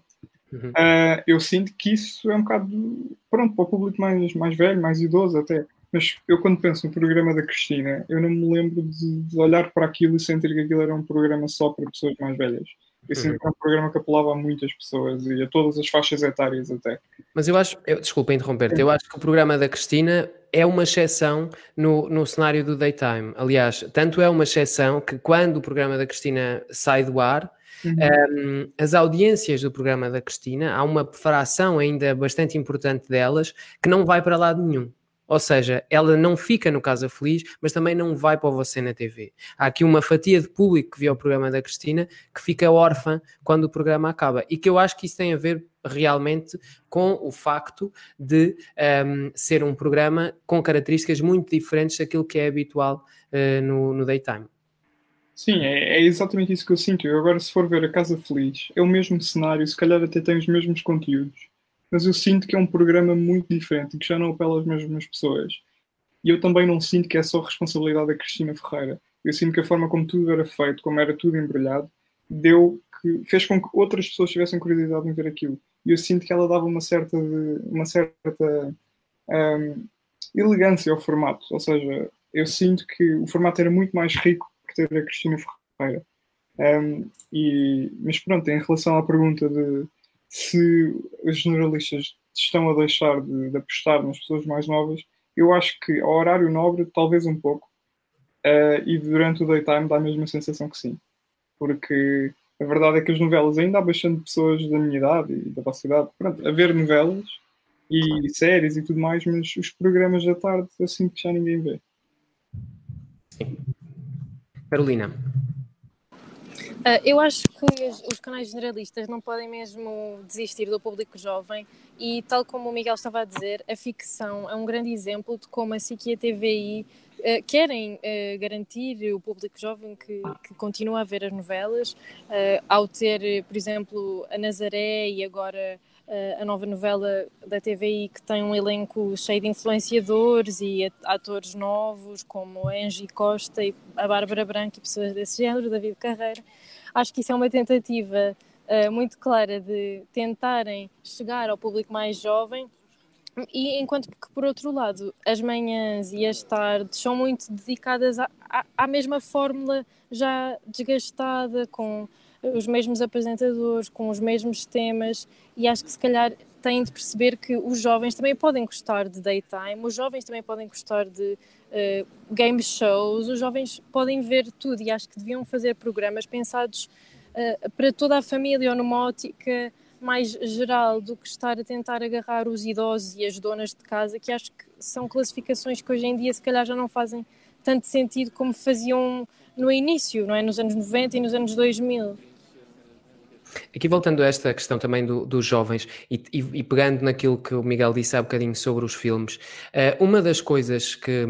uhum. uh, eu sinto que isso é um bocado, pronto, para o público mais, mais velho, mais idoso até. Mas eu, quando penso no programa da Cristina, eu não me lembro de, de olhar para aquilo e sentir que aquilo era um programa só para pessoas mais velhas. Sinto que é um programa que apelava a muitas pessoas e a todas as faixas etárias até. Mas eu acho, eu, desculpa interromper-te, eu acho que o programa da Cristina é uma exceção no, no cenário do daytime. Aliás, tanto é uma exceção que quando o programa da Cristina sai do ar, uhum. um, as audiências do programa da Cristina, há uma fração ainda bastante importante delas que não vai para lado nenhum. Ou seja, ela não fica no Casa Feliz, mas também não vai para você na TV. Há aqui uma fatia de público que vê o programa da Cristina que fica órfã quando o programa acaba. E que eu acho que isso tem a ver realmente com o facto de um, ser um programa com características muito diferentes daquilo que é habitual uh, no, no daytime. Sim, é, é, exatamente isso que eu sinto. Eu agora, se for ver a Casa Feliz, é o mesmo cenário, se calhar até tem os mesmos conteúdos mas eu sinto que é um programa muito diferente e que já não apela às mesmas pessoas. E eu também não sinto que é só responsabilidade da Cristina Ferreira. Eu sinto que a forma como tudo era feito, como era tudo embrulhado, deu que fez com que outras pessoas tivessem curiosidade em ver aquilo. E eu sinto que ela dava uma certa, uma certa um, elegância ao formato. Ou seja, eu sinto que o formato era muito mais rico que ter a Cristina Ferreira. Um, e, mas pronto, em relação à pergunta de se os jornalistas estão a deixar de, de, apostar nas pessoas mais novas, eu acho que ao horário nobre, talvez um pouco, uh, e durante o daytime dá a mesma sensação que sim. Porque a verdade é que as novelas ainda há bastante pessoas da minha idade e da vossa idade pronto, a ver novelas e séries e tudo mais, mas os programas da tarde eu sinto que já ninguém vê. Sim. Carolina. Uh, eu acho que os, canais generalistas não podem mesmo desistir do público jovem e, tal como o Miguel estava a dizer, a ficção é um grande exemplo de como a SIC e a TVI uh, ah, querem uh, garantir o público jovem que, que, continua a ver as novelas, ao ter, por exemplo, a Nazaré e agora a nova novela da TVI que tem um elenco cheio de influenciadores e atores novos como Angie Costa e a Bárbara Branco e pessoas desse género, David Carreira. Acho que isso é uma tentativa uh, muito clara de tentarem chegar ao público mais jovem. E enquanto que, por outro lado, as manhãs e as tardes são muito dedicadas à, à, à mesma fórmula já desgastada, com os mesmos apresentadores, com os mesmos temas, e acho que se calhar têm de perceber que os jovens também podem gostar de daytime, os jovens também podem gostar de uh, game shows, os jovens podem ver tudo e acho que deviam fazer programas pensados uh, para toda a família ou numa ótica mais geral do que estar a tentar agarrar os idosos e as donas de casa, que acho que são classificações que hoje em dia se calhar já não fazem tanto sentido como faziam no início, não é? Nos anos 90 e nos anos 2000. Aqui voltando a esta questão também do, dos jovens e, e, e, pegando naquilo que o Miguel disse há bocadinho sobre os filmes, uh, uma das coisas que,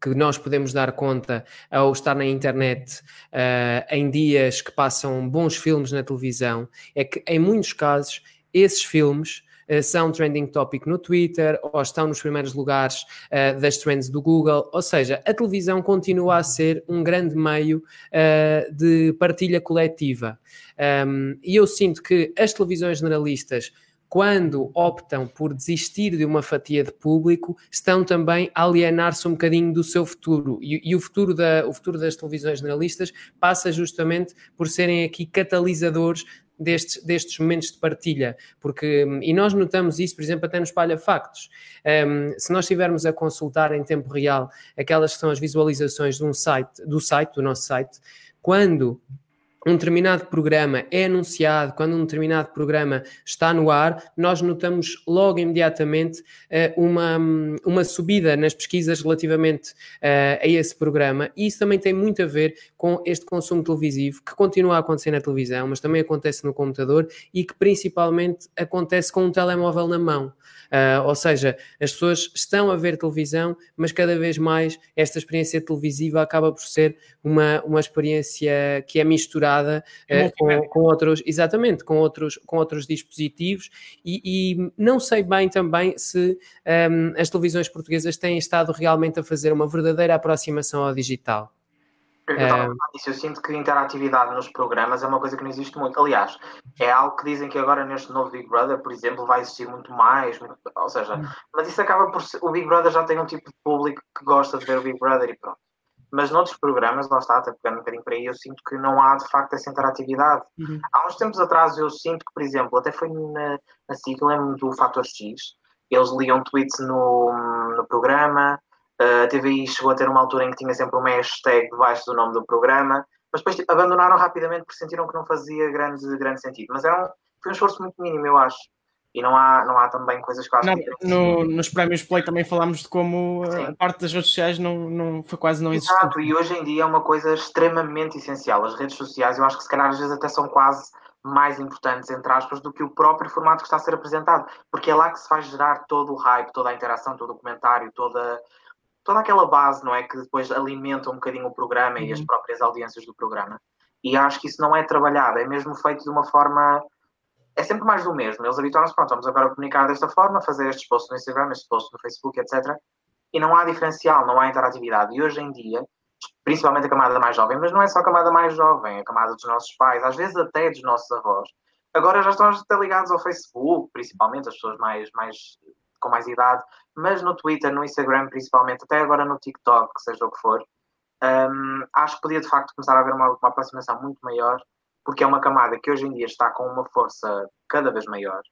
que nós podemos dar conta ao estar na internet uh, em dias que passam bons filmes na televisão é que em muitos casos esses filmes são trending topic no Twitter ou estão nos primeiros lugares uh, das trends do Google. Ou seja, a televisão continua a ser um grande meio uh, de partilha coletiva. Um, e eu sinto que as televisões generalistas quando optam por desistir de uma fatia de público, estão também a alienar-se um bocadinho do seu futuro. E, e, o, futuro da, o futuro das televisões generalistas passa justamente por serem aqui catalisadores destes, destes momentos de partilha, porque, e nós notamos isso, por exemplo, até no Espalha Factos. Um, se nós estivermos a consultar em tempo real aquelas que são as visualizações de um site, do site, do nosso site, quando um determinado programa é anunciado, quando um determinado programa está no ar, nós notamos logo imediatamente uh, uma, uma subida nas pesquisas relativamente uh, a esse programa, e isso também tem muito a ver com este consumo televisivo que continua a acontecer na televisão, mas também acontece no computador e que principalmente acontece com um telemóvel na mão. Uh, ou seja, as pessoas estão a ver televisão, mas cada vez mais esta experiência televisiva acaba por ser uma, uma experiência que é misturada uh, com, com, outros, exatamente, com outros, com outros dispositivos, e, e não sei bem também se um, as televisões portuguesas têm estado realmente a fazer uma verdadeira aproximação ao digital. Eu, é... eu sinto que a interatividade nos programas é uma coisa que não existe muito. Aliás, é algo que dizem que agora neste novo Big Brother, por exemplo, vai existir muito mais. Muito... ou seja, hum. mas isso acaba por ser... O Big Brother já tem um tipo de público que gosta de ver o Big Brother e pronto. Mas noutros programas, lá está, até pegando um bocadinho para aí, eu sinto que não há de facto essa interatividade. Uhum. Há uns tempos atrás eu sinto que, por exemplo, até foi na, na sigla do Fator X, eles liam tweets no, no programa, Uh, a TVI chegou a ter uma altura em que tinha sempre uma hashtag debaixo do nome do programa, mas depois tipo, abandonaram rapidamente porque sentiram que não fazia grande, grande sentido. Mas era um, foi um esforço muito mínimo, eu acho. E não há, não há também coisas que não, no, Nos prémios Play também falámos de como Sim. a parte das redes sociais não, não foi quase não existente. Exato, e hoje em dia é uma coisa extremamente essencial. As redes sociais, eu acho que se calhar às vezes até são quase mais importantes, entre aspas, do que o próprio formato que está a ser apresentado. Porque é lá que se faz gerar todo o hype, toda a interação, todo o comentário, toda toda aquela base, não é? Que depois alimenta um bocadinho o programa uhum. e as uhum. próprias audiências do programa. E acho que isso não é trabalhado, é mesmo feito de uma forma. É sempre mais do mesmo. Eles habituaram-se, pronto, vamos agora comunicar desta forma, fazer estes posts no Instagram, estes posts no Facebook, etc. E não há diferencial, não há interatividade. E hoje em dia, principalmente a camada mais jovem, mas não é só a camada mais jovem, a camada dos nossos pais, às vezes até dos nossos avós, agora já estão até ligados ao Facebook, principalmente as pessoas mais, mais com mais idade, mas no Twitter, no Instagram principalmente, até agora no TikTok, seja o que for, um, acho que podia de facto começar a haver uma, uma aproximação muito maior, porque é uma camada que hoje em dia está com uma força cada vez maior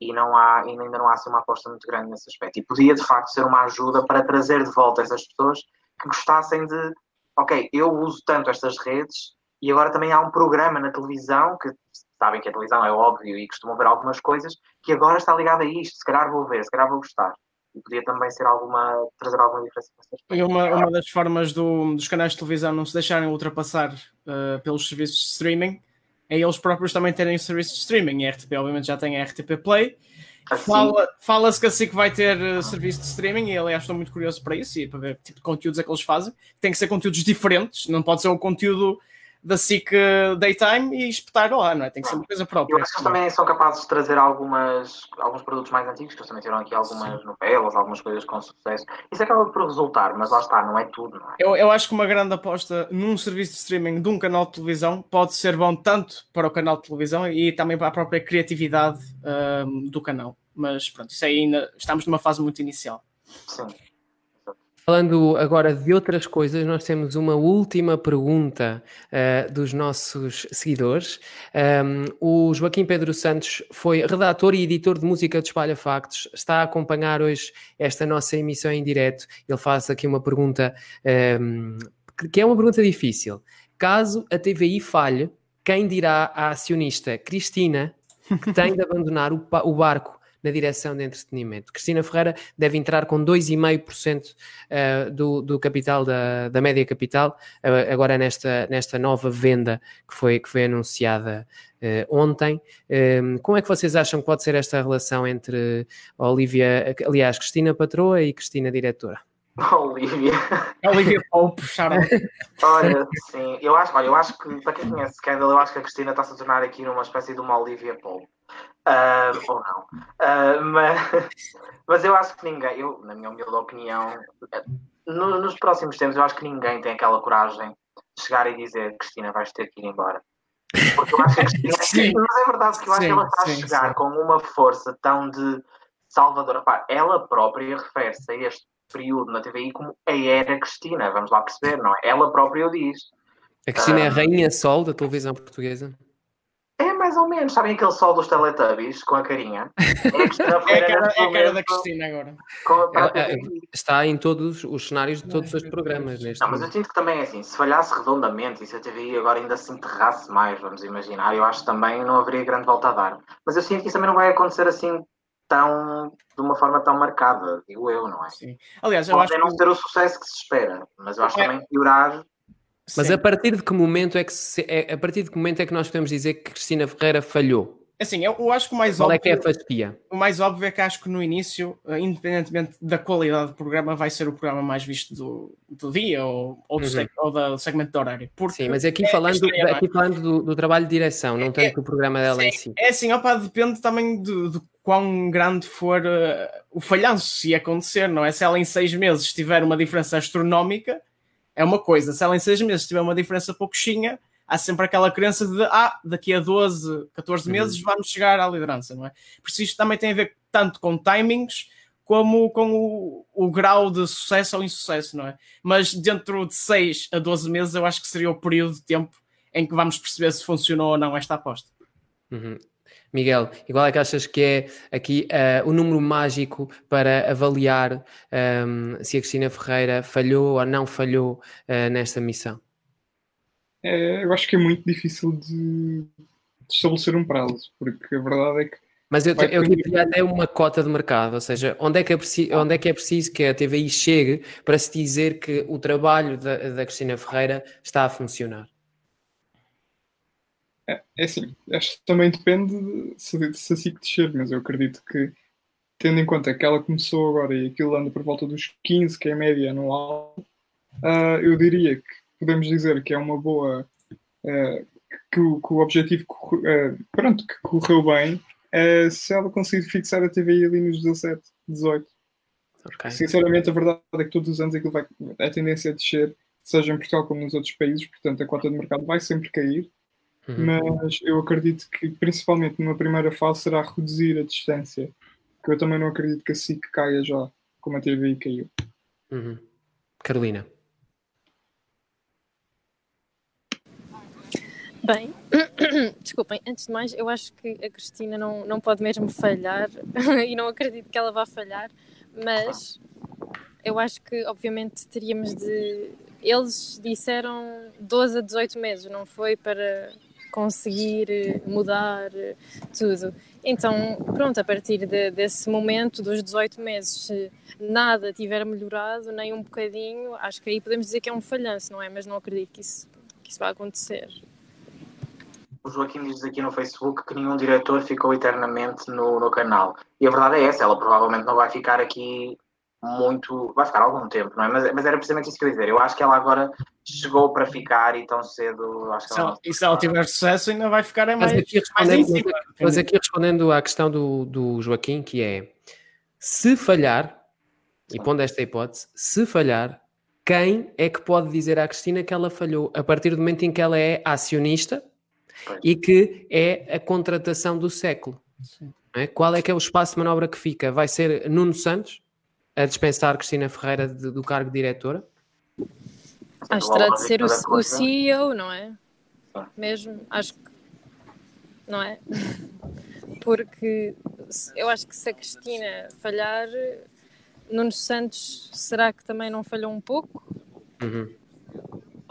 e não há, ainda não há assim, uma aposta muito grande nesse aspecto. E podia de facto ser uma ajuda para trazer de volta essas pessoas que gostassem de, ok, eu uso tanto estas redes e agora também há um programa na televisão que sabem que a televisão é óbvio e costumam ver algumas coisas, que agora está ligada a isto, se calhar vou ver, se calhar vou gostar. E podia também ser alguma, trazer alguma diferença. E uma, uma das formas do, dos canais de televisão não se deixarem ultrapassar uh, pelos serviços de streaming é eles próprios também terem serviços de streaming. A RTP, obviamente, já tem a RTP Play. Assim. Fala, Fala-se que assim que vai ter uh, serviço de streaming, e aliás estou muito curioso para isso e para ver que tipo de conteúdos é que eles fazem. Tem que ser conteúdos diferentes, não pode ser um conteúdo da SIC Daytime e espetar lá, não é? Tem que ser uma coisa própria. Eu acho que eles também são capazes de trazer algumas, alguns produtos mais antigos, que eles também tiveram aqui algumas Sim. novelas, algumas coisas com sucesso. Isso acaba por resultar, mas lá está, não é tudo, não é? Eu, eu acho que uma grande aposta num serviço de streaming de um canal de televisão pode ser bom tanto para o canal de televisão e também para a própria criatividade um, do canal. Mas pronto, isso aí ainda estamos numa fase muito inicial. Sim. Falando agora de outras coisas, nós temos uma última pergunta uh, dos nossos seguidores. Um, o Joaquim Pedro Santos foi redator e editor de música de Espalha Factos, está a acompanhar hoje esta nossa emissão em direto. Ele faz aqui uma pergunta um, que é uma pergunta difícil. Caso a TVI falhe, quem dirá à acionista Cristina que tem de abandonar o, o barco na direção de entretenimento. Cristina Ferreira deve entrar com 2,5% uh, do, do capital da, da média capital, uh, agora nesta, nesta nova venda que foi, que foi anunciada uh, ontem. Uh, como é que vocês acham que pode ser esta relação entre Olivia, aliás, Cristina Patroa e Cristina Diretora? Olivia. Olivia Pope, puxaram. olha, sim, eu acho, olha, eu acho que, para quem conhece Scandal, eu acho que a Cristina está-se a tornar aqui numa espécie de uma Olivia Pope. Uh, ou não. Uh, mas, mas eu acho que ninguém, eu, na minha humilde opinião, no, nos próximos tempos, eu acho que ninguém tem aquela coragem de chegar e dizer Cristina, vais ter que ir embora. Porque eu acho que a Cristina. sim, mas é verdade que eu acho sim, que ela está sim, a chegar sim. com uma força tão de salvadora. Pá, ela própria refere-se a este período na TVI como a era Cristina, vamos lá perceber, não é? Ela própria o diz. A Cristina é a rainha sol da televisão portuguesa? É mais ou menos. Sabem aquele sol dos Teletubbies com a carinha? É a, Cristina é a, cara, é a cara da Cristina agora. Com, é, está em todos os cenários de todos os programas. Neste não, mas eu sinto que também é assim. Se falhasse redondamente e se a TVI agora ainda se enterrasse mais, vamos imaginar, eu acho que também não haveria grande volta a dar. Mas eu sinto que isso também não vai acontecer assim tão de uma forma tão marcada, digo eu, não é? Sim. Aliás, eu Pode acho não que... ter o sucesso que se espera, mas eu acho é. também piorar. Mas Sim. a partir de que momento é que se, é, a partir de que momento é que nós podemos dizer que Cristina Ferreira falhou? Assim, eu, eu acho que o mais Qual óbvio. é que é a fasquia? O mais óbvio é que acho que no início, eh, independentemente da qualidade do programa, vai ser o programa mais visto do, do dia ou, ou, do, uhum. seg, ou do segmento de horário. Sim, mas aqui é falando, é aqui falando do, do, trabalho de direção, não é, tanto do programa dela é, em si. É assim, opa, depende também de, de quão grande for uh, o falhanço, se acontecer, não é? Se ela em seis meses tiver uma diferença astronómica, é uma coisa. Se ela em seis meses tiver uma diferença pouquinha há sempre aquela crença de ah, daqui a 12, 14 uhum. meses vamos chegar à liderança, não é? Por isso isto também tem a ver tanto com timings como com o, o grau de sucesso ou insucesso, não é? Mas dentro de 6 a 12 meses eu acho que seria o período de tempo em que vamos perceber se funcionou ou não esta aposta. Uhum. Miguel, igual é que achas que é aqui uh, o número mágico para avaliar um, ehm, se a Cristina Ferreira falhou ou não falhou uh, nesta missão? é, eu acho que é muito difícil de, de, estabelecer um prazo, porque a verdade é que. Mas eu, eu queria até uma cota de mercado, ou seja, onde é, que é preciso, onde é que é preciso que a TVI chegue para se dizer que o trabalho da, da Cristina Ferreira está a funcionar? É, é assim, acho que também depende de, se, se a SIC descer, mas eu acredito que, tendo em conta que ela começou agora e aquilo anda por volta dos 15, que é a média anual, uh, eu diria que podemos dizer que é uma boa. Uh, que, o, que, o, objetivo uh, pronto, que correu bem uh, se ela conseguir fixar a TVI ali nos 17, 18. Okay. Sinceramente, a verdade é que todos os anos aquilo vai, a tendência é descer, seja em Portugal como nos outros países, portanto a cota de mercado vai sempre cair. Uhum. Mas eu acredito que, principalmente numa primeira fase, será reduzir a distância. Que eu também não acredito que a SIC caia já, como a TVI caiu. Uhum. Carolina. Bem, desculpem, antes de mais, eu acho que a Cristina não, não pode mesmo falhar e não acredito que ela vá falhar, mas eu acho que, obviamente, teríamos de. Eles disseram 12 a 18 meses, não foi para conseguir mudar tudo. Então, pronto, a partir de, desse momento, dos 18 meses, se nada tiver melhorado, nem um bocadinho, acho que aí podemos dizer que é um falhanço, não é? Mas não acredito que isso, que isso vá acontecer o Joaquim diz aqui no Facebook que nenhum diretor ficou eternamente no, no canal. E a verdade é essa, ela provavelmente não vai ficar aqui muito. vai ficar algum tempo, não é? Mas, mas era precisamente isso que eu ia dizer. Eu acho que ela agora chegou para ficar e tão cedo. Acho que se ela, e se ela tiver sucesso, ainda vai ficar é mais. Mas aqui respondendo, mais mas aqui respondendo à questão do, do Joaquim, que é se falhar, e pondo esta hipótese, se falhar, quem é que pode dizer à Cristina que ela falhou a partir do momento em que ela é acionista? e que é a contratação do século. É? Qual é que é o espaço de manobra que fica? Vai ser Nuno Santos a dispensar Cristina Ferreira de, do cargo de diretora? Acho que terá de ser o, o CEO, não é? Mesmo, acho que não é? Porque eu acho que se a Cristina falhar, Nuno Santos será que também não falhou um pouco? Uhum.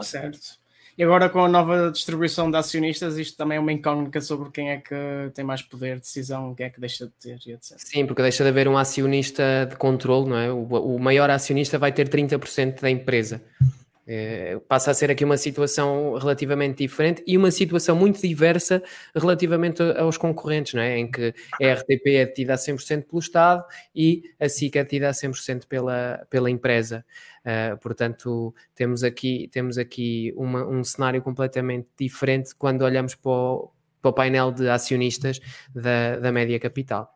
Certo. E agora com a nova distribuição de acionistas, isto também é uma incógnita sobre quem é que tem mais poder de decisão, quem é que deixa de ter etc. Sim, porque deixa de haver um acionista de controle, não é? O, o maior acionista vai ter 30% da empresa. É, passa a ser aqui uma situação relativamente diferente e uma situação muito diversa relativamente aos concorrentes, não é? em que a RTP é detida a 100% pelo Estado e a SIC é detida a 100% pela, pela empresa. Uh, portanto, temos aqui, temos aqui uma, um cenário completamente diferente quando olhamos para o, para o painel de acionistas da, da Média Capital.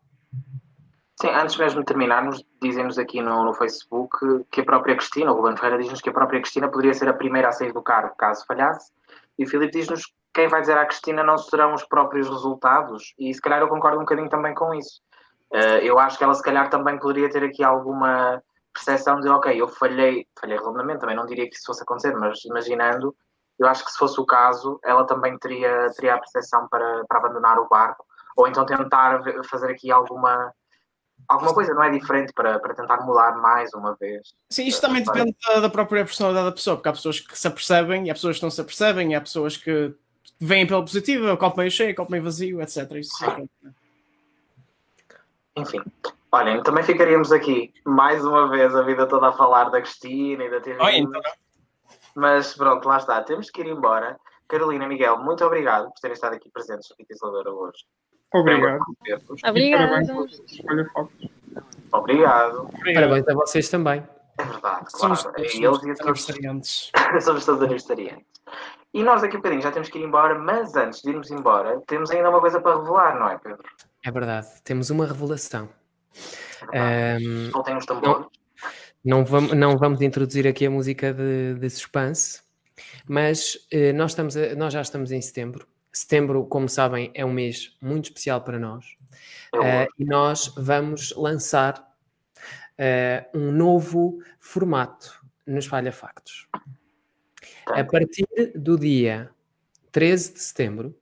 Sim, antes mesmo de terminarmos, dizem-nos aqui no, no, Facebook que a própria Cristina, o Ruben Ferreira diz-nos que a própria Cristina poderia ser a primeira a sair do cargo caso falhasse, e o Filipe diz-nos que quem vai dizer à Cristina não serão os próprios resultados, e se calhar eu concordo um bocadinho também com isso. Uh, eu acho que ela se calhar também poderia ter aqui alguma percepção de, ok, eu falhei, falhei redondamente, também não diria que isso fosse acontecer, mas imaginando, eu acho que se fosse o caso, ela também teria, teria a percepção para, para abandonar o barco, ou então tentar fazer aqui alguma alguma coisa não é diferente para, para tentar mudar mais uma vez. Sim, isto também depende da, da, própria personalidade da pessoa, porque há pessoas que se apercebem, e há pessoas que não se apercebem, e há pessoas que vêm pela positiva, copo meio cheio, o copo meio vazio, etc. Isso Enfim, olhem, também ficaríamos aqui mais uma vez a vida toda a falar da Cristina e da TV. Oh, então. Mas pronto, lá está, temos que ir embora. Carolina, Miguel, muito obrigado por terem estado aqui presentes no Pita Isoladora hoje. Obrigado. Obrigado. Obrigado. Parabéns a vocês também. É verdade, claro. Somos, é eles e a aniversariantes. Somos todos aniversariantes. E nós aqui um bocadinho já temos que ir embora, mas antes de irmos embora, temos ainda uma coisa para revelar, não é, Pedro? É verdade, temos uma revelação. Um, Soltem os tambores. Não, não, vamos, não vamos introduzir aqui a música de, de suspense, mas eh, nós, estamos a, nós já estamos em setembro Setembro, como sabem, é um mês muito especial para nós uh, e nós vamos lançar uh, um novo formato no Espalha Factos. A partir do dia 13 de setembro,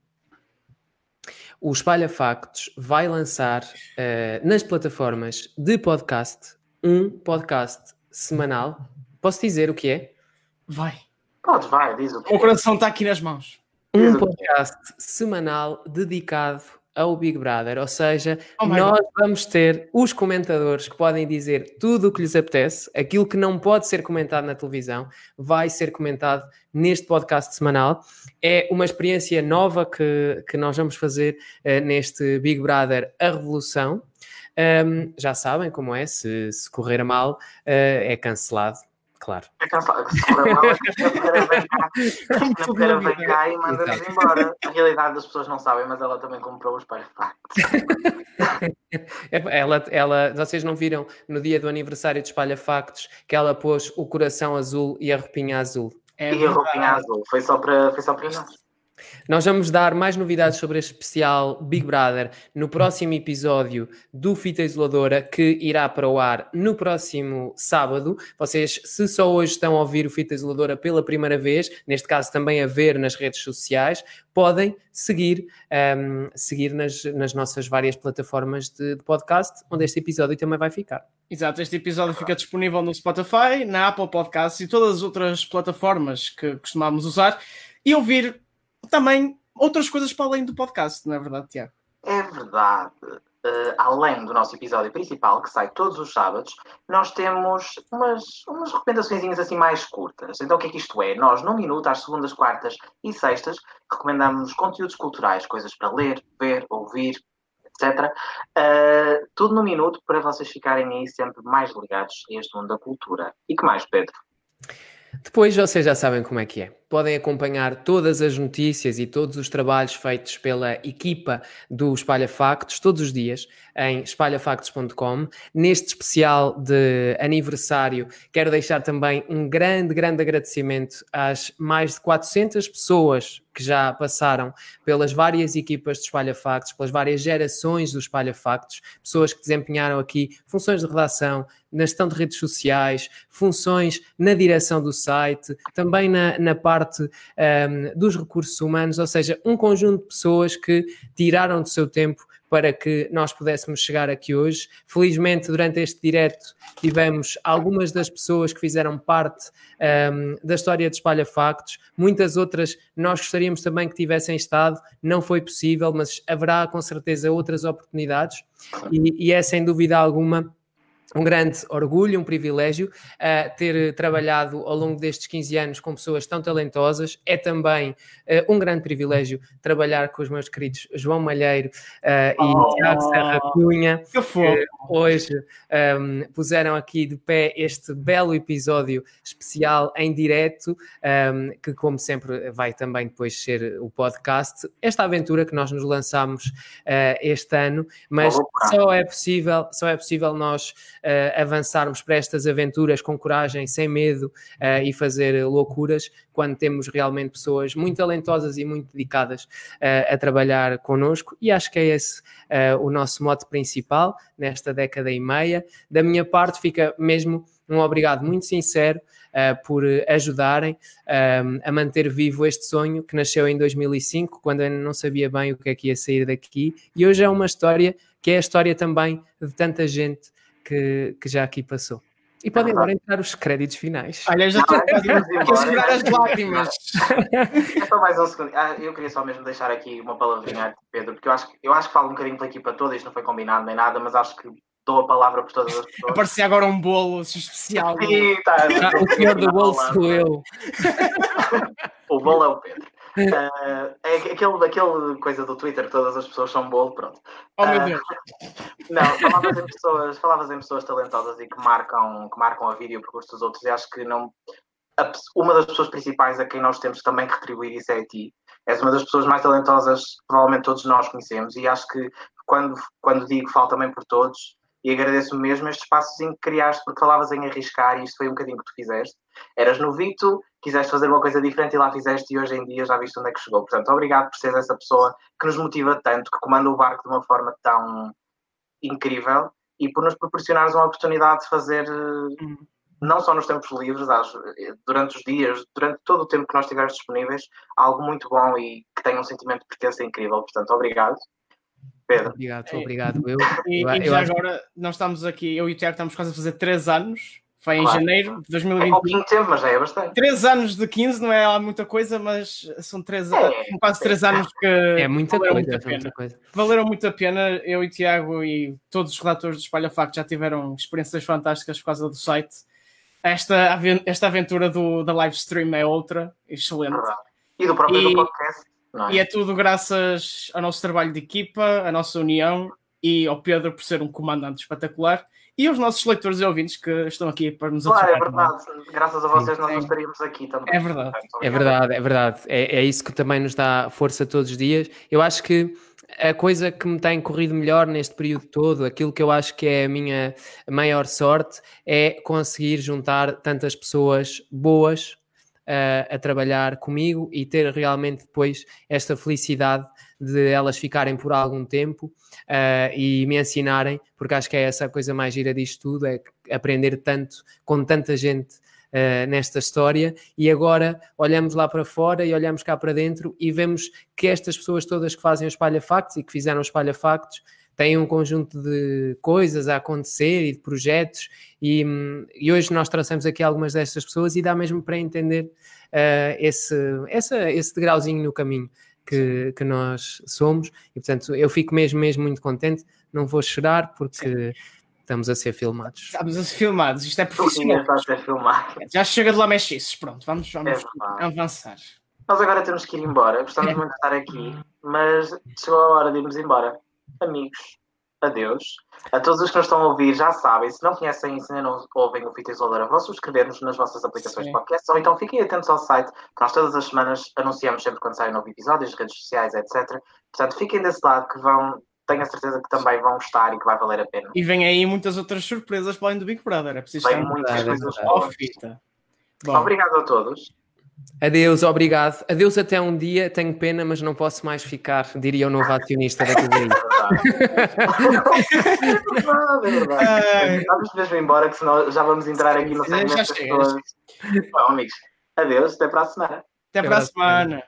o Espalha Factos vai lançar uh, nas plataformas de podcast um podcast semanal. Posso dizer o que é? Vai. Pode, vai, diz o que O coração está aqui nas mãos um podcast semanal dedicado ao Big Brother, ou seja, oh nós God. vamos ter os comentadores que podem dizer tudo o que lhes apetece, aquilo que não pode ser comentado na televisão, vai ser comentado neste podcast semanal. É uma experiência nova que, que nós vamos fazer uh, neste Big Brother A Revolução. Um, já sabem como é, se, se correr mal, uh, é cancelado claro. É cansado. Se for mal, a vem cá e manda-nos embora. A realidade das pessoas não sabem, mas ela também comprou os espelho ela, ela, vocês não viram no dia do aniversário de Espalha Factos que ela pôs o coração azul e a roupinha azul? É e a roupinha azul, foi só para, foi só para nós. Nós vamos dar mais novidades sobre este especial Big Brother no próximo episódio do Fita Isoladora, que irá para o ar no próximo sábado. Vocês, se só hoje estão a ouvir o Fita Isoladora pela primeira vez, neste caso também a ver nas redes sociais, podem seguir, um, seguir nas, nas nossas várias plataformas de, de podcast, onde este episódio também vai ficar. Exato, este episódio fica disponível no Spotify, na Apple Podcasts e todas as outras plataformas que costumamos usar e ouvir também outras coisas para além do podcast, não é verdade, Tiago? É verdade. Uh, além do nosso episódio principal, que sai todos os sábados, nós temos umas, umas recomendações assim mais curtas. Então, o que é que isto é? Nós, num minuto, às segundas, quartas e sextas, recomendamos conteúdos culturais, coisas para ler, ver, ouvir, etc. Uh, eh, tudo num minuto para vocês ficarem aí sempre mais ligados a este mundo da cultura. E que mais, Pedro? Depois vocês já sabem como é que é podem acompanhar todas as notícias e todos os trabalhos feitos pela equipa do Espalha Factos todos os dias em espalhafactos.com. Neste especial de aniversário, quero deixar também um grande, grande agradecimento às mais de 400 pessoas que já passaram pelas várias equipas de Espalha Factos, pelas várias gerações do Espalha Factos, pessoas que desempenharam aqui funções de redação, na gestão de redes sociais, funções na direção do site, também na, na parte parte um, dos recursos humanos, ou seja, um conjunto de pessoas que tiraram do seu tempo para que nós pudéssemos chegar aqui hoje. Felizmente, durante este direto, tivemos algumas das pessoas que fizeram parte um, da história de Espalha Factos, muitas outras nós gostaríamos também que tivessem estado, não foi possível, mas haverá com certeza outras oportunidades, e, e é sem dúvida alguma um grande orgulho, um privilégio uh, ter trabalhado ao longo destes 15 anos com pessoas tão talentosas. É também uh, um grande privilégio trabalhar com os meus queridos João Malheiro uh, oh, e Tiago Serra Cunha, que, que hoje um, puseram aqui de pé este belo episódio especial em direto, um, que como sempre vai também depois ser o podcast. Esta aventura que nós nos lançamos este ano, mas oh, só é possível, só é possível nós avançarmos para estas aventuras com coragem, sem medo uh, e fazer loucuras, quando temos realmente pessoas muito talentosas e muito dedicadas uh, a trabalhar connosco, e acho que é esse o nosso mote principal nesta década e meia. Da minha parte, fica mesmo um obrigado muito sincero uh, por ajudarem uh, a manter vivo este sonho que nasceu em 2005, quando eu não sabia bem o que é que ia sair daqui, e hoje é uma história que é a história também de tanta gente que, que já aqui passou. E podem agora entrar os créditos finais. Olha, já estou a segurar as lágrimas. É só mais um segundo. Ah, eu queria só mesmo deixar aqui uma palavrinha, Pedro, porque eu acho, eu acho que falo um bocadinho pela equipa toda, isto não foi combinado nem nada, mas acho que dou a palavra por todas as pessoas. Aparecia agora um bolo especial. Sim, tá, o senhor do bolo sou eu. o bolo é o Pedro. Uh, é aquele, aquele coisa do Twitter que todas as pessoas são bolo, pronto. Oh meu ah, Deus! não, falavas em, pessoas, falavas em pessoas talentosas e que marcam, que marcam a vida e o percurso dos outros, e acho que não. A, uma das pessoas principais a quem nós temos também que retribuir isso é a ti. És uma das pessoas mais talentosas, provavelmente todos nós conhecemos, e acho que quando, quando digo falo também por todos, e agradeço mesmo estes passos em que criaste, porque falavas em arriscar, e isto foi um bocadinho que tu fizeste. Eras novito, quiseste fazer uma coisa diferente e lá fizeste, e hoje em dia já viste onde é que chegou. Portanto, obrigado por seres essa pessoa que nos motiva tanto, que comanda o barco de uma forma tão incrível e por nos proporcionares uma oportunidade de fazer, uhum. não só nos tempos livres, acho, durante os dias, durante todo o tempo que nós estivermos disponíveis, algo muito bom e que tenha um sentimento de pertença incrível. Portanto, obrigado. Pedro. Obrigado, obrigado. Eu, e, eu, e já agora, nós estamos aqui, eu e o Tiago estamos quase a fazer 3 anos foi em claro. janeiro de 2021. É pouquinho tempo, mas já é bastante. 3 anos de 15 não é muita coisa, mas são 3 é, anos, quase 3 é, anos que. É muita coisa, muito é muita coisa. Valeram muito a pena. Eu e Tiago e todos os relatores do Espalha Facto já tiveram experiências fantásticas por causa do site. Esta, esta aventura do, da live stream é outra, excelente. E do próprio e, do podcast. É? E é tudo graças ao nosso trabalho de equipa, à nossa união e ao Pedro por ser um comandante espetacular e aos nossos leitores e ouvintes que estão aqui para nos Claro, é verdade. Graças a vocês nós não estaríamos aqui também. É verdade. É verdade, é verdade. É, é isso que também nos dá força todos os dias. Eu acho que a coisa que me tem corrido melhor neste período todo, aquilo que eu acho que é a minha maior sorte, é conseguir juntar tantas pessoas boas uh, a trabalhar comigo e ter realmente depois esta felicidade de elas ficarem por algum tempo uh, e me ensinarem, porque acho que é essa a coisa mais gira disto tudo, é aprender tanto com tanta gente uh, nesta história. E agora olhamos lá para fora e olhamos cá para dentro e vemos que estas pessoas todas que fazem o Espalha Factos e que fizeram o Espalha Factos têm um conjunto de coisas a acontecer e de projetos e, e hoje nós traçamos aqui algumas destas pessoas e dá mesmo para entender uh, esse, essa, esse degrauzinho no caminho que, que nós somos e portanto eu fico mesmo, mesmo muito contente, não vou chorar porque Sim. estamos a ser filmados. Estamos a ser filmados, isto é profissional. Já chega de lá mexices, pronto, vamos, vamos é avançar. Nós agora temos que ir embora, gostamos é. muito de estar aqui, mas chegou a hora de irmos embora. Amigos, adeus. A todos os que nos estão a ouvir já sabem, se não conhecem, se ainda não ouvem o Fita Isoladora, vão subscrever-nos nas vossas aplicações Sim. de podcast, ou então fiquem atentos ao site, que nós todas as semanas anunciamos sempre quando sai um novo episódio, as redes sociais, etc. Portanto, fiquem desse lado que vão, tenho a certeza que também vão gostar e que vai valer a pena. E vem aí muitas outras surpresas para além do Big Brother, é preciso Vem muitas coisas boas. Obrigado a todos. Adeus, obrigado. Adeus até um dia. Tenho pena, mas não posso mais ficar, diria o novo acionista da Cozinha. é verdade. Vamos mesmo embora, que senão já vamos entrar aqui no segmento. Bom, amigos, adeus, até para a semana. Até para a semana.